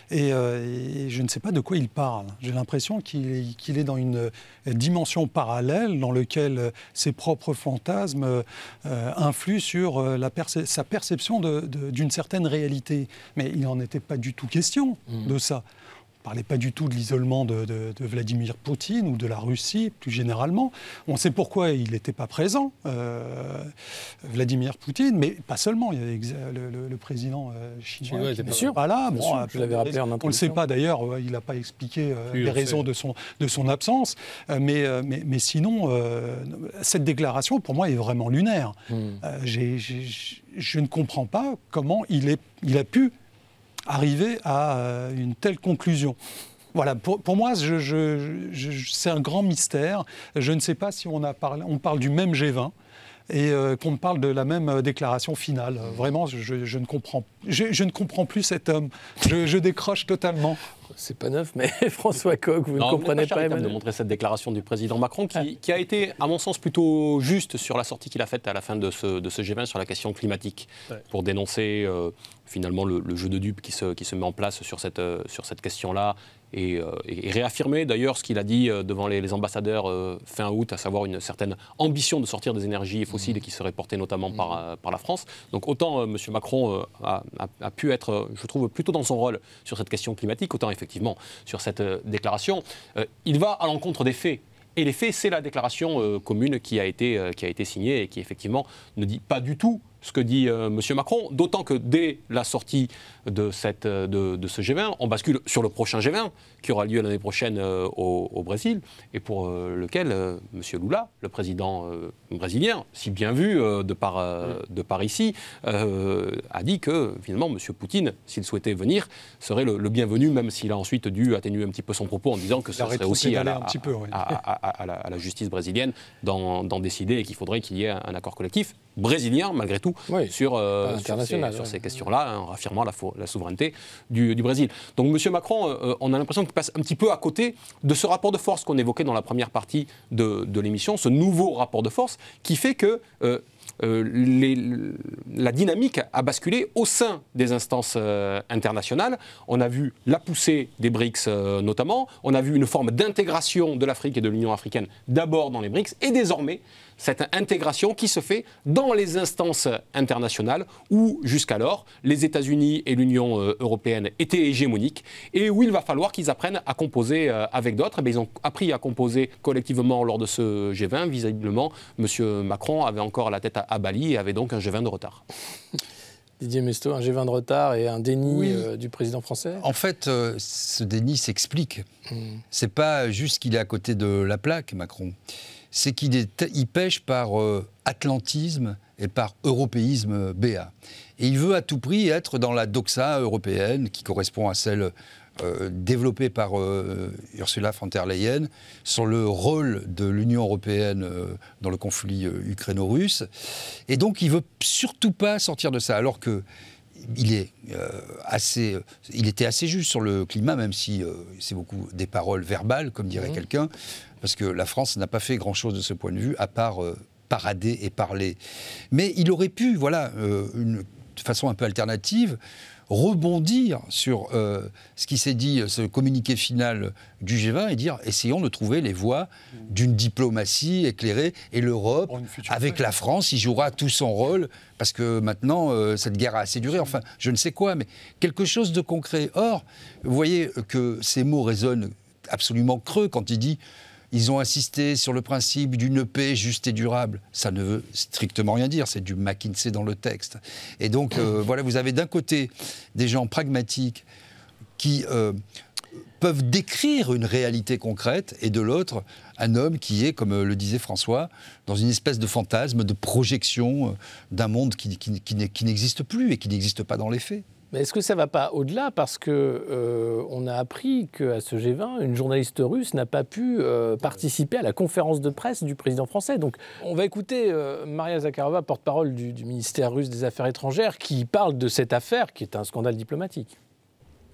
Et, je ne sais pas de quoi il parle. J'ai l'impression qu'il est, est dans une dimension parallèle dans laquelle ses propres fantasmes euh, influe sur euh, sa perception d'une certaine réalité. Mais il n'en était pas du tout question mmh. de ça ne parlait pas du tout de l'isolement de, Vladimir Poutine ou de la Russie plus généralement. On sait pourquoi il n'était pas présent, euh, Vladimir Poutine, mais pas seulement. Il y avait le, président chinois qui n'était pas là. Bon, on ne le sait pas d'ailleurs, il n'a pas expliqué les raisons de son, de son absence. mais, mais, mais, sinon, cette déclaration, pour moi, est vraiment lunaire. Hmm. je ne comprends pas comment il, est, il a pu arriver à euh, une telle conclusion. Voilà, pour, moi, c'est un grand mystère. Je ne sais pas si on, a parlé, on parle du même G20 et euh, qu'on parle de la même euh, déclaration finale. Vraiment, je, ne, comprends, je, ne comprends plus cet homme. Je, décroche totalement. C'est pas neuf, mais François Coq, vous ne comprenez pas, pas de montrer cette déclaration du président Macron qui, a été, à mon sens, plutôt juste sur la sortie qu'il a faite à la fin de ce, de ce, G20 sur la question climatique, pour dénoncer finalement le, jeu de dupes qui se, qui se met en place sur cette, euh, sur cette question-là et, euh, réaffirmer d'ailleurs ce qu'il a dit euh, devant les, ambassadeurs fin août, à savoir une certaine ambition de sortir des énergies fossiles mmh. qui serait portée notamment par, mmh. par la France. Donc autant M. Macron a, a, pu être, je trouve, plutôt dans son rôle sur cette question climatique, autant effectivement sur cette déclaration. il va à l'encontre des faits. Et les faits, c'est la déclaration commune qui a, été, qui a été signée et qui effectivement ne dit pas du tout ce que dit euh, M. Macron, d'autant que dès la sortie de, cette, euh, de, ce G20, on bascule sur le prochain G20 qui aura lieu l'année prochaine euh, au, Brésil et pour lequel M. Lula, le président brésilien, si bien vu de, par, de par ici, a dit que finalement M. Poutine, s'il souhaitait venir, serait le, bienvenu, même s'il a ensuite dû atténuer un petit peu son propos en disant que ce serait aussi à la, à, la, justice brésilienne d'en décider et qu'il faudrait qu'il y ait un accord collectif brésilien, malgré tout, sur, euh, sur, ces, questions-là, en affirmant la, la souveraineté du, Brésil. Donc M. Macron, euh, on a l'impression qu'il passe un petit peu à côté de ce rapport de force qu'on évoquait dans la première partie de, l'émission, ce nouveau rapport de force qui fait que... Euh, la dynamique a basculé au sein des instances internationales. On a vu la poussée des BRICS notamment, on a vu une forme d'intégration de l'Afrique et de l'Union africaine d'abord dans les BRICS et désormais cette intégration qui se fait dans les instances internationales où jusqu'alors les États-Unis et l'Union euh, européenne étaient hégémoniques et où il va falloir qu'ils apprennent à composer euh, avec d'autres. Eh ils ont appris à composer collectivement lors de ce G20. Visiblement, M. Macron avait encore la tête à, Bali et avait donc un G20 de retard. Didier Mesto, un G20 de retard et un déni euh, du président français? En fait, ce déni s'explique. Ce hmm. C'est pas juste qu'il est à côté de la plaque, Macron c'est qu'il pêche par euh, atlantisme et par européisme béat. Et il veut à tout prix être dans la doxa européenne qui correspond à celle euh, développée par euh, Ursula von der Leyen sur le rôle de l'Union européenne dans le conflit ukraino-russe. Et donc il veut surtout pas sortir de ça, alors que il, est, assez, il était assez juste sur le climat, même si c'est beaucoup des paroles verbales, comme dirait mmh. quelqu'un parce que la France n'a pas fait grand-chose de ce point de vue, à part euh, parader et parler. Mais il aurait pu, voilà, euh, une, de façon un peu alternative, rebondir sur euh, ce qui s'est dit, ce communiqué final du G20 et dire essayons de trouver les voies d'une diplomatie éclairée et l'Europe, avec la France, il jouera tout son rôle parce que maintenant cette guerre a assez duré. Enfin, je ne sais quoi, mais quelque chose de concret. Or, vous voyez que ces mots résonnent absolument creux quand il dit ils ont insisté sur le principe d'une paix juste et durable. Ça ne veut strictement rien dire, c'est du McKinsey dans le texte. Et donc, euh, voilà, vous avez d'un côté des gens pragmatiques qui euh, peuvent décrire une réalité concrète, et de l'autre, un homme qui est, comme le disait François, dans une espèce de fantasme, de projection euh, d'un monde qui, qui n'existe plus et qui n'existe pas dans les faits. Mais est-ce que ça ne va pas au-delà Parce qu'on euh, a appris qu'à ce G20, une journaliste russe n'a pas pu euh, participer à la conférence de presse du président français. Donc on va écouter euh, Maria Zakharova, porte-parole du ministère russe des Affaires étrangères, qui parle de cette affaire qui est un scandale diplomatique.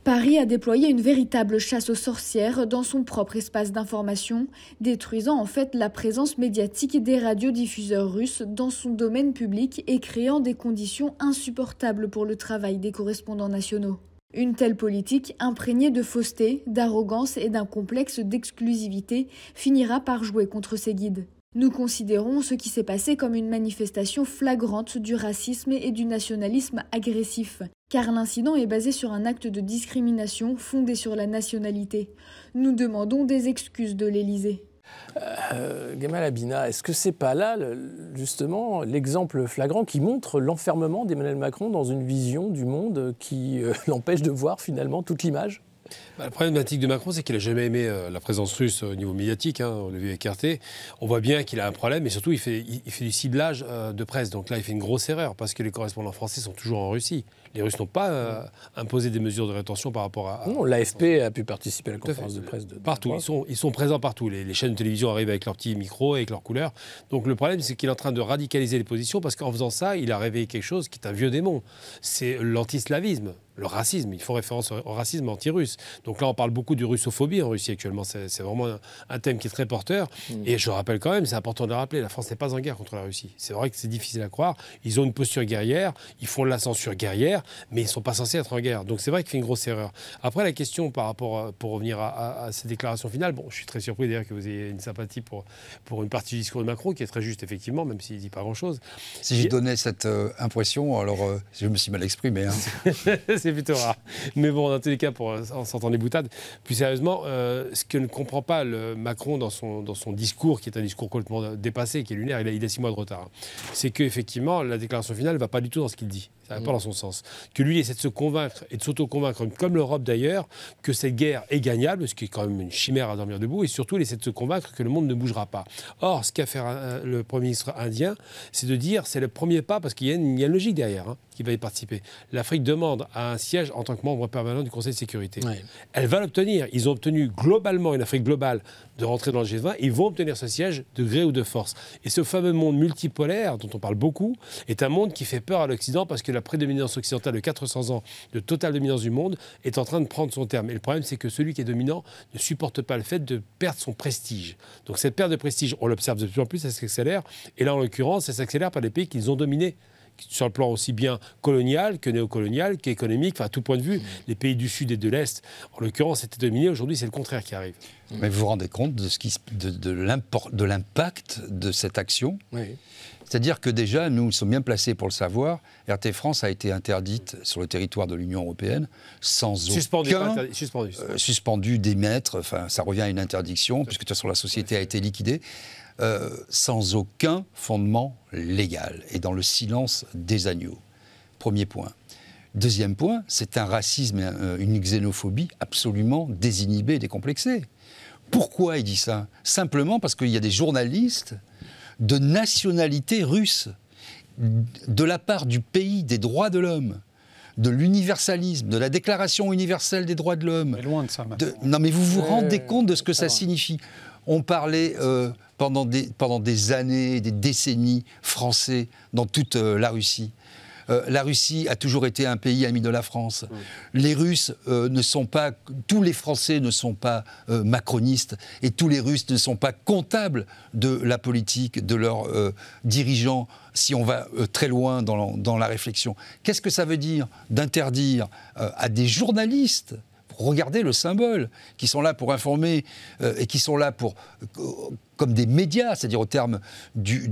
Paris a déployé une véritable chasse aux sorcières dans son propre espace d'information, détruisant en fait la présence médiatique des radiodiffuseurs russes dans son domaine public et créant des conditions insupportables pour le travail des correspondants nationaux. Une telle politique, imprégnée de fausseté, d'arrogance et d'un complexe d'exclusivité, finira par jouer contre ses guides. Nous considérons ce qui s'est passé comme une manifestation flagrante du racisme et du nationalisme agressif, car l'incident est basé sur un acte de discrimination fondé sur la nationalité. Nous demandons des excuses de l'Élysée. Euh, Gamal Abina, est-ce que c'est pas là justement l'exemple flagrant qui montre l'enfermement d'Emmanuel Macron dans une vision du monde qui euh, l'empêche de voir finalement toute l'image? Bah, la problématique de Macron, c'est qu'il n'a jamais aimé euh, la présence russe au niveau médiatique. Hein, on l'a vu écarté. On voit bien qu'il a un problème, et surtout, il fait, il, fait du ciblage euh, de presse. Donc là, il fait une grosse erreur, parce que les correspondants français sont toujours en Russie. Les Russes n'ont pas euh, imposé des mesures de rétention par rapport à. Non, l'AFP a pu participer à la conférence de presse. De, partout. Ils sont, ils sont présents partout. Les, chaînes de télévision arrivent avec leurs petits micros, avec leurs couleurs. Donc le problème, c'est qu'il est en train de radicaliser les positions, parce qu'en faisant ça, il a réveillé quelque chose qui est un vieux démon. C'est l'antislavisme le racisme. Il faut référence au racisme anti-russe. Donc là, on parle beaucoup de russophobie en Russie actuellement. C'est vraiment un, thème qui est très porteur. Mm. Et je rappelle quand même, c'est important de le rappeler, la France n'est pas en guerre contre la Russie. C'est vrai que c'est difficile à croire. Ils ont une posture guerrière, ils font de la censure guerrière, mais ils ne sont pas censés être en guerre. Donc c'est vrai qu'il fait une grosse erreur. Après, la question par rapport, pour revenir à, ces déclarations finales, bon, je suis très surpris d'ailleurs que vous ayez une sympathie pour, pour une partie du discours de Macron, qui est très juste, effectivement, même s'il ne dit pas grand-chose. Si j'ai donné cette euh, impression, alors euh, je me suis mal exprimé. Hein. c'est plutôt rare. Mais bon, dans tous les cas, pour, en s'entendant les boutades, plus sérieusement, euh, ce que ne comprend pas le Macron dans son, dans son discours, qui est un discours complètement dépassé, qui est lunaire, il a, il a six mois de retard, hein, c'est qu'effectivement, la déclaration finale ne va pas du tout dans ce qu'il dit. Ça va pas mm. dans son sens. Que lui essaie de se convaincre et de s'auto-convaincre, comme l'Europe d'ailleurs, que cette guerre est gagnable, ce qui est quand même une chimère à dormir debout, et surtout il essaie de se convaincre que le monde ne bougera pas. Or, ce qu'a fait le Premier ministre indien, c'est de dire c'est le premier pas, parce qu'il y, a une logique derrière. Hein. Qui va y participer. L'Afrique demande un siège en tant que membre permanent du Conseil de sécurité. Elle va l'obtenir. Ils ont obtenu globalement une Afrique globale de rentrer dans le G20. Ils vont obtenir ce siège de gré ou de force. Et ce fameux monde multipolaire dont on parle beaucoup est un monde qui fait peur à l'Occident parce que la prédominance occidentale de 400 ans de totale dominance du monde est en train de prendre son terme. Et le problème, c'est que celui qui est dominant ne supporte pas le fait de perdre son prestige. Donc cette perte de prestige, on l'observe de plus en plus, ça s'accélère. Et là, en l'occurrence, ça s'accélère par les pays qu'ils ont dominés sur le plan aussi bien colonial que néocolonial, qu'économique, enfin à tout point de vue, les pays du Sud et de l'Est, en l'occurrence, étaient dominés. Aujourd'hui, c'est le contraire qui arrive. Mais vous vous rendez compte de, ce qui, de, de l'impact de cette action oui. C'est-à-dire que déjà, nous sommes bien placés pour le savoir. RT France a été interdite sur le territoire de l'Union européenne sans suspendu, aucun... suspendu, euh, suspendu, d'émettre, enfin ça revient à une interdiction, puisque de toute façon la société a été liquidée. Euh, sans aucun fondement légal et dans le silence des agneaux. Premier point. Deuxième point, c'est un racisme et une xénophobie absolument désinhibée et décomplexée. Pourquoi il dit ça? Simplement parce qu'il y a des journalistes de nationalité russe, de la part du pays des droits de l'homme, de l'universalisme, de la Déclaration universelle des droits de l'homme. loin de ça. Non, mais vous vous rendez compte de ce que ça signifie? On parlait euh, pendant, des, pendant des années, des décennies français dans toute euh, la Russie. Euh, la Russie a toujours été un pays ami de la France. Les Russes euh, ne sont pas, tous les Français ne sont pas euh, macronistes et tous les Russes ne sont pas comptables de la politique de leurs dirigeants si on va très loin dans, dans la réflexion. Qu'est-ce que ça veut dire d'interdire à des journalistes regardez le symbole, qui sont là pour informer et qui sont là pour comme des médias, c'est-à-dire au terme du,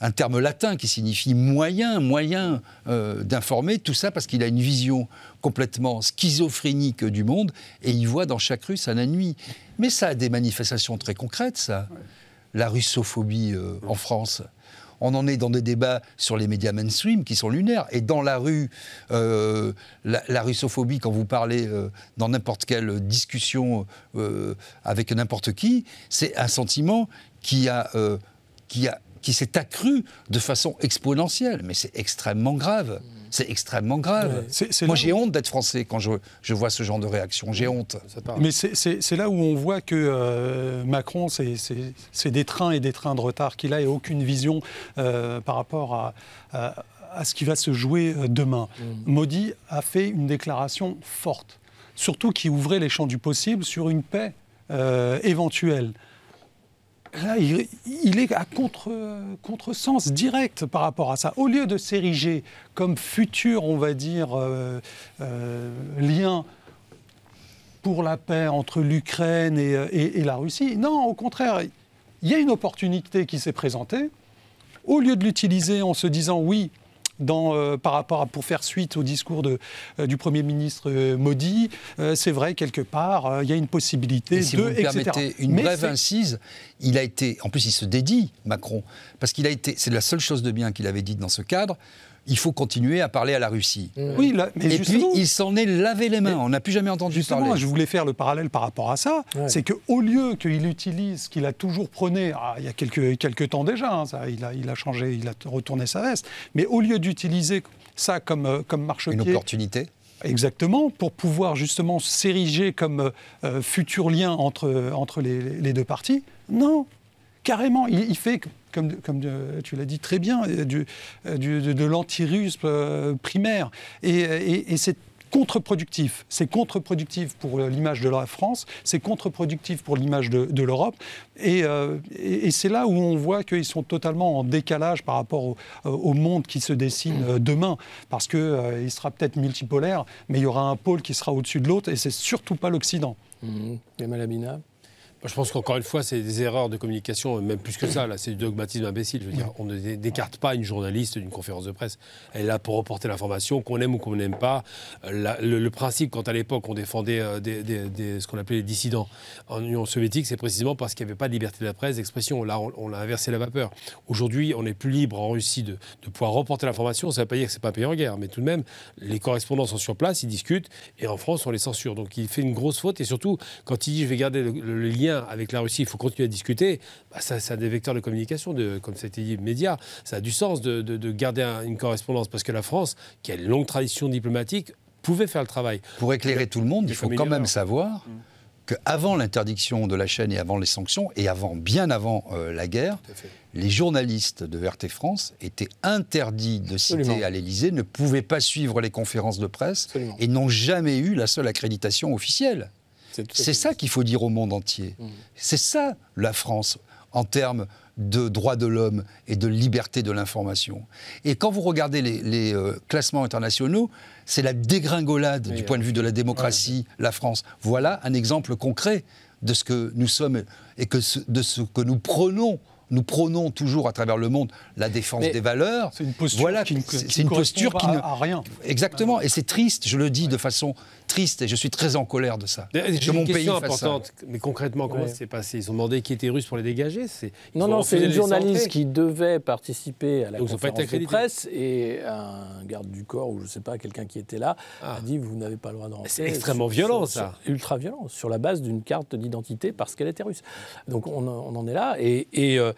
un terme latin qui signifie moyen, moyen euh, d'informer, tout ça parce qu'il a une vision complètement schizophrénique du monde et il voit dans chaque rue un ennemi. Mais ça a des manifestations très concrètes, ça. La russophobie euh, en France on en est dans des débats sur les médias mainstream qui sont lunaires. Et dans la rue, euh, la, russophobie, quand vous parlez euh, dans n'importe quelle discussion euh, avec n'importe qui, c'est un sentiment qui a, qui a qui s'est accru de façon exponentielle. Mais c'est extrêmement grave. C'est extrêmement grave. Moi, j'ai honte d'être français quand je, je, vois ce genre de réaction. J'ai honte. Mais c'est là où on voit que euh, Macron, c'est des trains et des trains de retard qu'il a et aucune vision euh, par rapport à, à, ce qui va se jouer euh, demain. Mm. Modi a fait une déclaration forte, surtout qui ouvrait les champs du possible sur une paix éventuelle là, il, est à contre, contresens direct par rapport à ça. Au lieu de s'ériger comme futur, on va dire, euh, euh, lien pour la paix entre l'Ukraine et, la Russie, non, au contraire, il y a une opportunité qui s'est présentée. Au lieu de l'utiliser en se disant oui, euh, par rapport à, pour faire suite au discours de, euh, du Premier ministre euh, Modi, c'est vrai, quelque part, il y a une possibilité si de. Vous me permettez une brève incise, il a été. En plus, il se dédie, Macron, parce qu'il a été. C'est la seule chose de bien qu'il avait dit dans ce cadre il faut continuer à parler à la Russie. Mmh. Oui, mais et puis il s'en est lavé les mains. On n'a plus jamais entendu justement, parler. Je voulais faire le parallèle par rapport à ça. C'est qu'au lieu qu'il utilise ce qu'il a toujours prôné, ah, il y a quelques, quelques temps déjà, hein, ça, il, a, il a changé, il a retourné sa veste, mais au lieu d'utiliser ça comme, euh, comme marche-pied. Une opportunité Exactement, pour pouvoir justement s'ériger comme euh, futur lien entre, entre les, les deux parties. Non, carrément, il, il fait comme, comme tu l'as dit très bien, euh, du, euh, de, de l'antirusme euh, primaire. Et, c'est contre-productif. C'est contre-productif pour l'image de la France, c'est contre-productif pour l'image de, l'Europe. Et, c'est là où on voit qu'ils sont totalement en décalage par rapport au, monde qui se dessine demain. Parce qu'il sera peut-être multipolaire, mais il y aura un pôle qui sera au-dessus de l'autre, et c'est surtout pas l'Occident. Mmh. Malabina je pense qu'encore une fois, c'est des erreurs de communication, même plus que ça. Là, c'est du dogmatisme imbécile. Je veux dire, on ne décarte pas une journaliste d'une conférence de presse. Elle est là pour reporter l'information, qu'on aime ou qu'on n'aime pas. le, principe, quand à l'époque on défendait euh, ce qu'on appelait les dissidents en Union soviétique, c'est précisément parce qu'il n'y avait pas de liberté de la presse, d'expression. Là, on, a inversé la vapeur. Aujourd'hui, on est plus libre en Russie de, pouvoir reporter l'information. Ça ne veut pas dire que c'est pas un pays en guerre, mais tout de même, les correspondants sont sur place, ils discutent, et en France, on les censure. Donc, il fait une grosse faute. Et surtout, quand il dit je vais garder le lien Avec la Russie, il faut continuer à discuter, bah, ça, ça a des vecteurs de communication, de, comme ça a été dit, médias. Ça a du sens de, garder une correspondance parce que la France, qui a une longue tradition diplomatique, pouvait faire le travail. Pour éclairer tout le monde, il faut quand même savoir mm. qu'avant l'interdiction de la chaîne et avant les sanctions, et avant, bien avant euh, la guerre, les journalistes de RT France étaient interdits de citer à l'Élysée, ne pouvaient pas suivre les conférences de presse et n'ont jamais eu la seule accréditation officielle. C'est ça qu'il faut dire au monde entier. Mm. C'est ça la France en termes de droits de l'homme et de liberté de l'information. Et quand vous regardez les, euh, classements internationaux, c'est la dégringolade du point de vue de la démocratie, la France. Voilà un exemple concret de ce que nous sommes et que de ce que nous prenons nous prônons toujours à travers le monde la défense des valeurs. C'est une posture voilà, qui, c'est une posture qui ne à rien. Exactement, et c'est triste. Je le dis de façon triste et je suis très en colère de ça. J'ai une question importante, mais concrètement, comment ça s'est passé? Ils ont demandé qui était russe pour les dégager Non, non, c'est une journaliste qui devait participer à la conférence de presse et un garde du corps ou je ne sais pas, quelqu'un qui était là ah. a dit vous n'avez pas le droit de rentrer. C'est extrêmement violent ça. ultra violent, sur la base d'une carte d'identité parce qu'elle était russe. Donc on, en est là et, et, euh,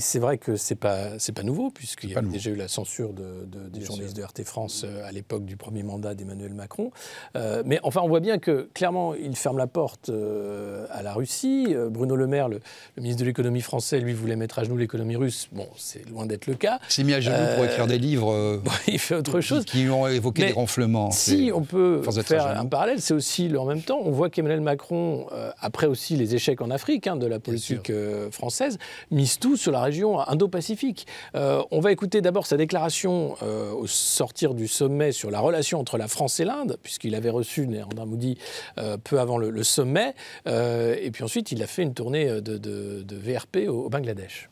c'est vrai que c'est pas c'est pas nouveau puisqu'il y a déjà eu la censure de, des journalistes de RT France euh, à l'époque du premier mandat d'Emmanuel Macron. Euh, mais enfin, on voit bien que clairement, il ferme la porte euh, à la Russie. Euh, Bruno Le Maire, le, ministre de l'économie français, lui voulait mettre à genoux l'économie russe. Bon, c'est loin d'être le cas. Il s'est mis à genoux pour écrire des livres. il fait autre chose. Qui, ont évoqué des ronflements. Si on peut faire un parallèle, c'est aussi en même temps, on voit qu'Emmanuel Macron, après aussi les échecs en Afrique hein, de la politique française, mise tout sur la région Indo-Pacifique. on va écouter d'abord sa déclaration au sortir du sommet sur la relation entre la France et l'Inde, puisqu'il avait reçu Narendra Modi euh, peu avant le, sommet. Euh, et puis ensuite, il a fait une tournée euh, de, VRP au, Bangladesh.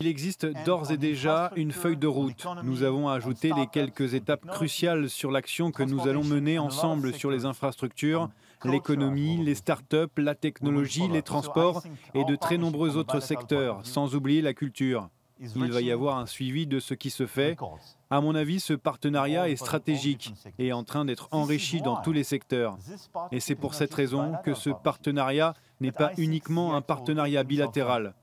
Il existe d'ores et déjà une feuille de route. Nous avons ajouté les quelques étapes cruciales sur l'action que nous allons mener ensemble sur les infrastructures, l'économie, les start-up, la technologie, les transports et de très nombreux autres secteurs, sans oublier la culture. Il va y avoir un suivi de ce qui se fait. À mon avis, ce partenariat est stratégique et en train d'être enrichi dans tous les secteurs. Et c'est pour cette raison que ce partenariat n'est pas uniquement un partenariat bilatéral.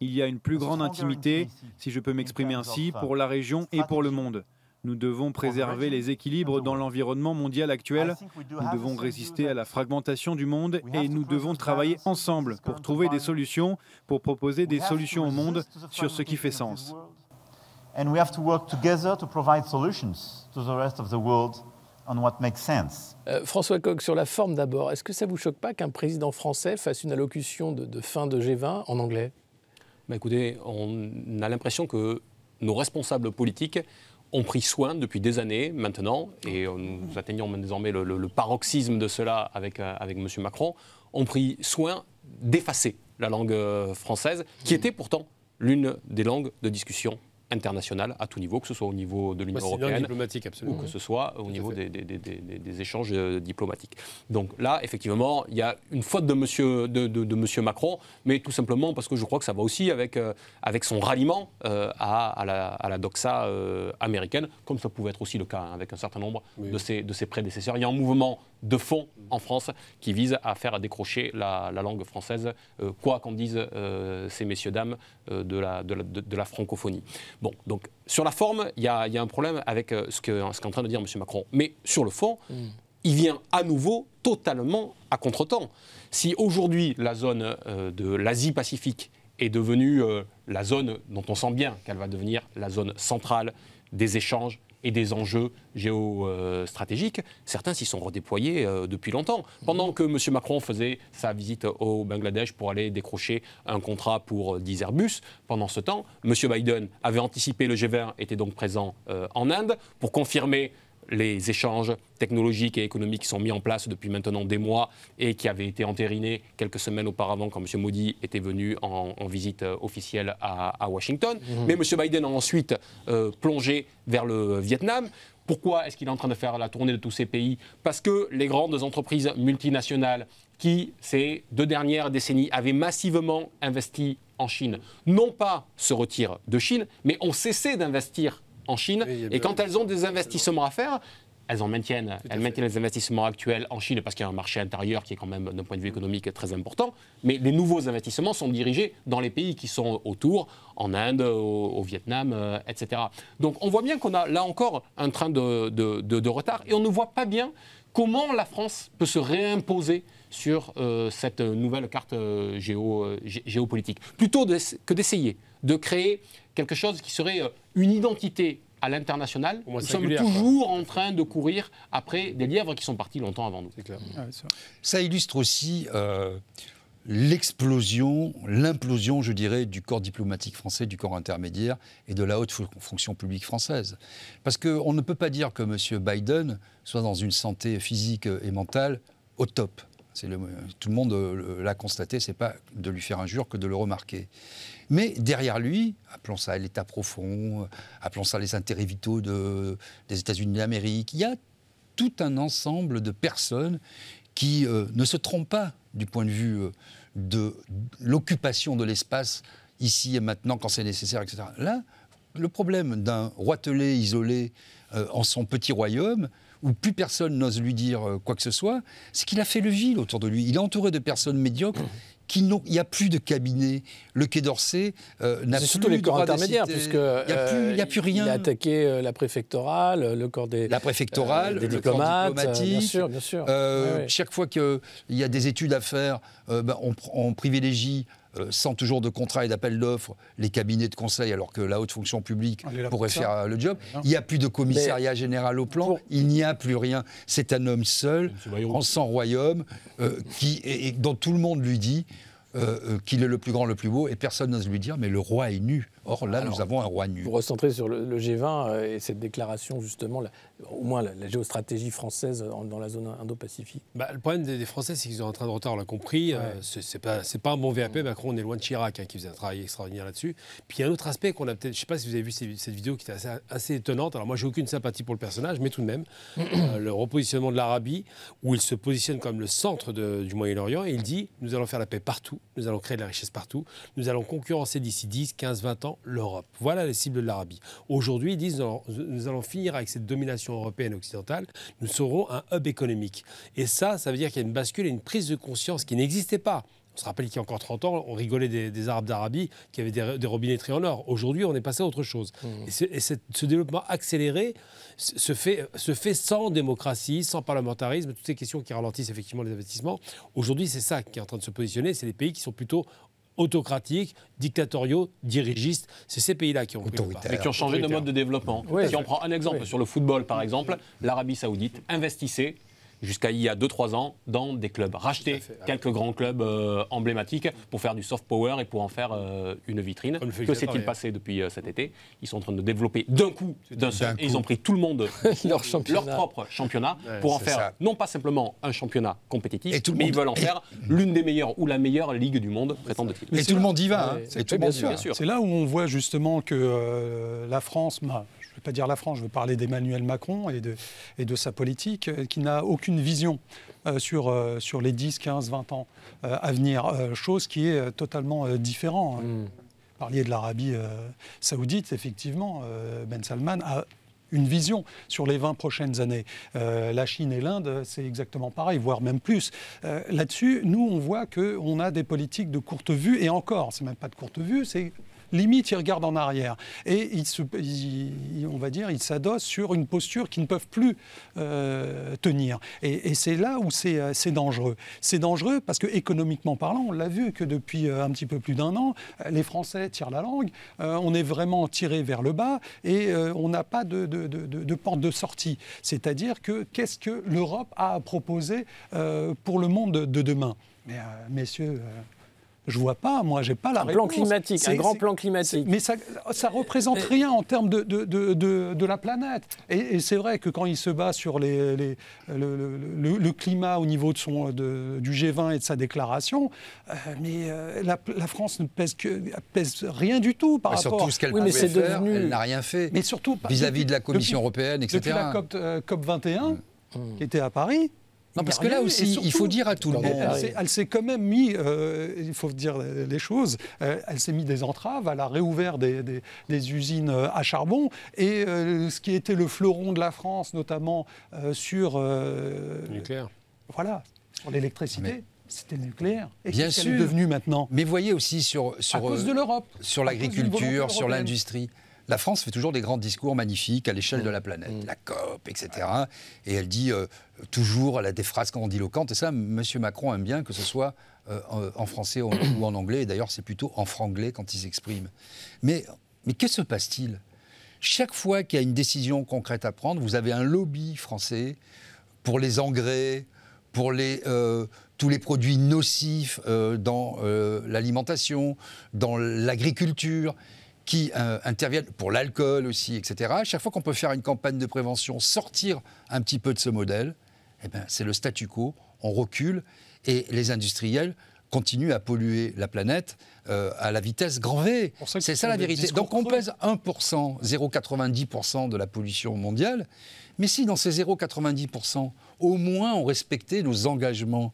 Il y a une plus grande intimité, si je peux m'exprimer ainsi, pour la région et pour le monde. Nous devons préserver les équilibres dans l'environnement mondial actuel. Nous devons résister à la fragmentation du monde et nous devons travailler ensemble pour trouver des solutions, pour proposer des solutions au monde sur ce qui fait sens. François Koch, sur la forme d'abord, est-ce que ça vous choque pas qu'un président français fasse une allocution de, fin de G20 en anglais? Bah Écoutez, on a l'impression que nos responsables politiques ont pris soin depuis des années maintenant, et nous atteignons désormais le, paroxysme de cela avec, euh, avec M. Macron, ont pris soin d'effacer la langue euh, française, qui était pourtant l'une des langues de discussion internationale à tout niveau, que ce soit au niveau de l'Union européenne ou que ce soit au niveau des, des, échanges euh, diplomatiques. Donc là, effectivement, il y a une faute de monsieur, de, de, monsieur Macron, mais tout simplement parce que je crois que ça va aussi avec, euh, avec son ralliement euh, à, à, la, à, la, doxa américaine, comme ça pouvait être aussi le cas hein, avec un certain nombre de, ses, de ses prédécesseurs. Il y a un mouvement de fond en France qui vise à faire décrocher la, langue française, quoi qu'en disent ces messieurs-dames de, la, de, la, francophonie. Bon, donc sur la forme, il y, a, un problème avec euh, ce qu'est ce en train de dire M. Macron. Mais sur le fond, mm. il vient à nouveau totalement à contretemps. Si aujourd'hui la zone euh, de l'Asie-Pacifique est devenue euh, la zone dont on sent bien qu'elle va devenir la zone centrale des échanges, et des enjeux géostratégiques, certains s'y sont redéployés euh, depuis longtemps. Pendant que M. Macron faisait sa visite au Bangladesh pour aller décrocher un contrat pour 10 Airbus, pendant ce temps, M. Biden avait anticipé le G20, était donc présent euh, en Inde pour confirmer les échanges technologiques et économiques qui sont mis en place depuis maintenant des mois et qui avaient été entérinés quelques semaines auparavant quand M. Modi était venu en, visite euh, officielle à, Washington. Mhm. Mais M. Biden a ensuite euh, plongé vers le Vietnam. Pourquoi est-ce qu'il est en train de faire la tournée de tous ces pays? Parce que les grandes entreprises multinationales qui, ces deux dernières décennies, avaient massivement investi en Chine, non pas se retirent de Chine, mais ont cessé d'investir en Chine. et quand elles ont des investissements à faire, elles en maintiennent, elles maintiennent les investissements actuels en Chine parce qu'il y a un marché intérieur qui est quand même, d'un point de vue économique, très important. Mais les nouveaux investissements sont dirigés dans les pays qui sont autour, en Inde, au, Vietnam, euh, etc. Donc on voit bien qu'on a là encore un train de, de, retard et on ne voit pas bien comment la France peut se réimposer sur euh, cette nouvelle carte euh, géo, géopolitique. Plutôt que d'essayer de créer quelque chose qui serait une identité à l'international, nous sommes toujours en train de courir après des lièvres qui sont partis longtemps avant nous. Ça illustre aussi euh, l'explosion, l'implosion, je dirais, du corps diplomatique français, du corps intermédiaire et de la haute fonction publique française. Parce qu'on ne peut pas dire que M. Biden soit dans une santé physique et mentale au top. Le, tout le monde euh, l'a constaté, c'est pas de lui faire injure que de le remarquer. Mais derrière lui, appelons ça l'État profond, appelons ça les intérêts vitaux de, des États-Unis d'Amérique, il y a tout un ensemble de personnes qui euh, ne se trompent pas du point de vue euh, de l'occupation de l'espace ici et maintenant quand c'est nécessaire, etc. Là, le problème d'un roitelet isolé euh, en son petit royaume, où plus personne n'ose lui dire quoi que ce soit, c'est qu'il a fait le vide autour de lui. Il est entouré de personnes médiocres il n'y a plus de cabinet. Le Quai d'Orsay euh, n'a plus surtout les corps intermédiaires, puisque il n'y a, plus, a plus rien. Il a attaqué euh, la préfectorale, le corps des la préfectorale, des diplomates, bien sûr, bien sûr. Chaque fois qu'il y a des études à faire, ben, on, on, privilégie euh, sans toujours de contrat et d'appel d'offres, les cabinets de conseil, alors que la haute fonction publique pourrait faire euh, le job. Il n'y a plus de commissariat général au plan, il n'y a plus rien. C'est un homme seul, en sans royaume, euh, qui, et, dont tout le monde lui dit qu'il est le plus grand, le plus beau, et personne n'ose lui dire, mais le roi est nu. Or là, nous avons un roi nu. Pour recentrer sur le, G20 et cette déclaration, justement, au moins la, géostratégie française dans la zone Indo-Pacifique bah, Le problème des, Français, c'est qu'ils ont un train de retard, on l'a compris. Euh, ce c'est pas, pas un bon VAP. Macron, on est loin de Chirac, hein, qui faisait un travail extraordinaire là-dessus. Puis il y a un autre aspect qu'on a peut-être. Je ne sais pas si vous avez vu cette, vidéo qui était assez, étonnante. Alors moi, j'ai aucune sympathie pour le personnage, mais tout de même, euh, le repositionnement de l'Arabie, où il se positionne comme le centre du Moyen-Orient, et il dit nous allons faire la paix partout, nous allons créer de la richesse partout, nous allons concurrencer d'ici 10, 15, 20 ans l'Europe. Voilà les cibles de l'Arabie. Aujourd'hui, ils disent nous allons finir avec cette domination européenne occidentale nous serons un hub économique. Et ça, ça veut dire qu'il y a une bascule et une prise de conscience qui n'existait pas. On se rappelle qu'il y a encore 30 ans, on rigolait des, Arabes d'Arabie qui avaient des, des, robinetteries en or. Aujourd'hui, on est passé à autre chose. Mmh. Et, ce développement accéléré se fait, se fait sans démocratie, sans parlementarisme, toutes ces questions qui ralentissent effectivement les investissements. Aujourd'hui, c'est ça qui est en train de se positionner. C'est les pays qui sont plutôt autocratiques, dictatoriaux, dirigistes. C'est ces pays-là qui ont Mais qui ont changé de mode de développement. si on prend un exemple sur le football, par exemple, l'Arabie Saoudite investissait jusqu'à il y a 2-3 ans dans des clubs. Racheter quelques grands clubs euh, emblématiques pour faire du soft power et pour en faire euh, une vitrine. Que s'est-il passé depuis euh, cet été Ils sont en train de développer d'un coup, d'un seul, et ils ont pris tout le monde leur, leur propre championnat pour en faire non pas simplement un championnat compétitif, mais ils veulent en faire l'une des meilleures ou la meilleure ligue du monde, prétend-il. Et tout le monde y va. Hein. C'est là où on voit justement que la France, je ne vais pas dire la France, je veux parler d'Emmanuel Macron et de, et de sa politique, euh, qui n'a aucune vision euh, sur, euh, sur les 10, 15, 20 ans à venir, chose qui est totalement différente. Hein. Mm. Vous parliez de l'Arabie saoudite, effectivement, Ben Salman a une vision sur les 20 prochaines années. la Chine et l'Inde, c'est exactement pareil, voire même plus. Là-dessus, nous, on voit qu'on a des politiques de courte vue, et encore, c'est même pas de courte vue, c'est limite, ils regardent en arrière. Et ils se, on va dire, ils s'adossent sur une posture qu'ils ne peuvent plus euh, tenir. Et, c'est là où euh, c'est dangereux. C'est dangereux parce que économiquement parlant, on l'a vu que depuis euh, un petit peu plus d'un an, les Français tirent la langue, on est vraiment tiré vers le bas et on n'a pas de, de, de, porte de sortie. C'est-à-dire que qu'est-ce que l'Europe a à proposer pour le monde de demain? Mais, Messieurs, je vois pas, moi, j'ai pas la un Plan climatique, un grand plan climatique. Mais ça, ça représente rien en termes de, de, de, de la planète. Et, c'est vrai que quand il se bat sur les, les, le, le, climat au niveau de son, du G20 et de sa déclaration, euh, mais euh, la, la, France ne pèse, que, pèse rien du tout par rapport. Surtout ce qu'elle oui, faire, devenu... elle n'a rien fait. Mais surtout vis-à-vis de la Commission européenne, etc. Depuis la COP, 21, euh, mm. qui était à Paris, Non, parce que là aussi, il faut dire à tout le monde. Elle s'est quand même mis, euh, il faut dire les choses, euh, elle s'est mis des entraves, elle a réouvert des, des, usines euh, à charbon. Et ce qui était le fleuron de la France, notamment sur. nucléaire. Voilà, sur l'électricité. C'était le nucléaire. Et Bien sûr. est devenu maintenant? Mais voyez aussi sur, sur, à cause de l'Europe. Sur l'agriculture, sur l'industrie. La France fait toujours des grands discours magnifiques à l'échelle de la planète, mm. la COP, etc. Et elle dit euh, toujours, elle a des phrases grandiloquentes. Et ça, M. Macron aime bien que ce soit euh, en français ou en anglais. Et d'ailleurs, c'est plutôt en franglais quand il s'exprime. Mais, mais que se passe-t-il? Chaque fois qu'il y a une décision concrète à prendre, vous avez un lobby français pour les engrais, pour les, euh, tous les produits nocifs dans l'alimentation, dans l'agriculture qui euh, interviennent pour l'alcool aussi, etc. Chaque fois qu'on peut faire une campagne de prévention, sortir un petit peu de ce modèle, eh ben, c'est le statu quo, on recule et les industriels continuent à polluer la planète euh, à la vitesse grand V. C'est ça la vérité. Donc on pèse 1%, 0,90% de la pollution mondiale, mais si dans ces 0,90%, au moins on respectait nos engagements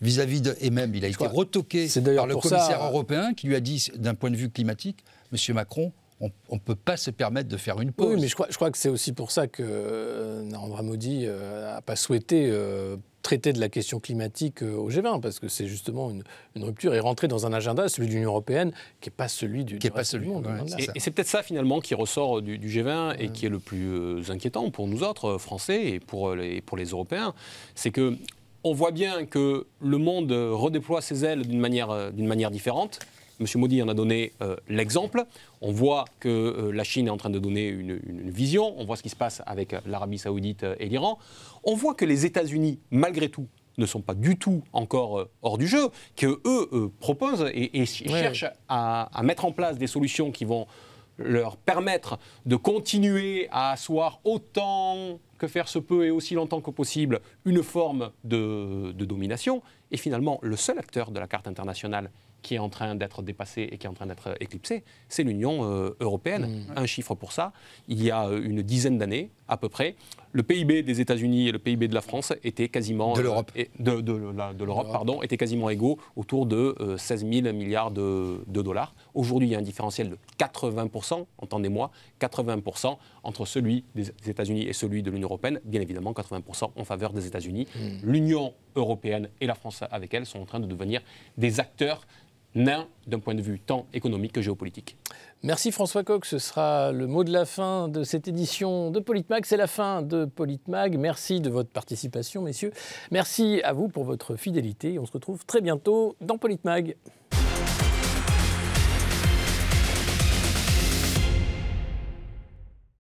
vis-à-vis de... Et même, il a été retoqué par le commissaire européen qui lui a dit, d'un point de vue climatique, M. Macron, on ne peut pas se permettre de faire une pause. Oui, mais je crois, je crois que c'est aussi pour ça que euh, Narendra Modi n'a euh, pas souhaité euh, traiter de la question climatique au G20, parce que c'est justement une, rupture et rentrer dans un agenda, celui de l'Union européenne, qui n'est pas celui du, qui pas celui, du monde. et, c'est peut-être ça finalement qui ressort du, G20 et qui est le plus inquiétant pour nous autres, Français, et pour les, pour les Européens. C'est que on voit bien que le monde redéploie ses ailes d'une manière, d'une manière différente M. Modi en a donné euh, l'exemple. On voit que euh, la Chine est en train de donner une, vision. On voit ce qui se passe avec euh, l'Arabie saoudite et l'Iran. On voit que les États-Unis, malgré tout, ne sont pas du tout encore hors du jeu, qu'eux eux, proposent et, cherchent à, mettre en place des solutions qui vont leur permettre de continuer à asseoir autant que faire se peut et aussi longtemps que possible une forme de domination. Et finalement, le seul acteur de la carte internationale qui est en train d'être dépassé et qui est en train d'être éclipsé, c'est l'Union euh, européenne. Mm. Un chiffre pour ça, il y a euh, une dizaine d'années à peu près, le PIB des États-Unis et le PIB de la France étaient quasiment de l'Europe, de, de, l'Europe pardon, étaient quasiment égaux, autour de 16 euh, 000 milliards de, dollars. Aujourd'hui, il y a un différentiel de 80% entendez-moi, 80% entre celui des États-Unis et celui de l'Union européenne. Bien évidemment, 80% en faveur des États-Unis. Mm. L'Union européenne et la France avec elle sont en train de devenir des acteurs nains d'un point de vue tant économique que géopolitique. Merci François Coq, ce sera le mot de la fin de cette édition de Politmag. C'est la fin de Politmag. Merci de votre participation, messieurs. Merci à vous pour votre fidélité. On se retrouve très bientôt dans Politmag.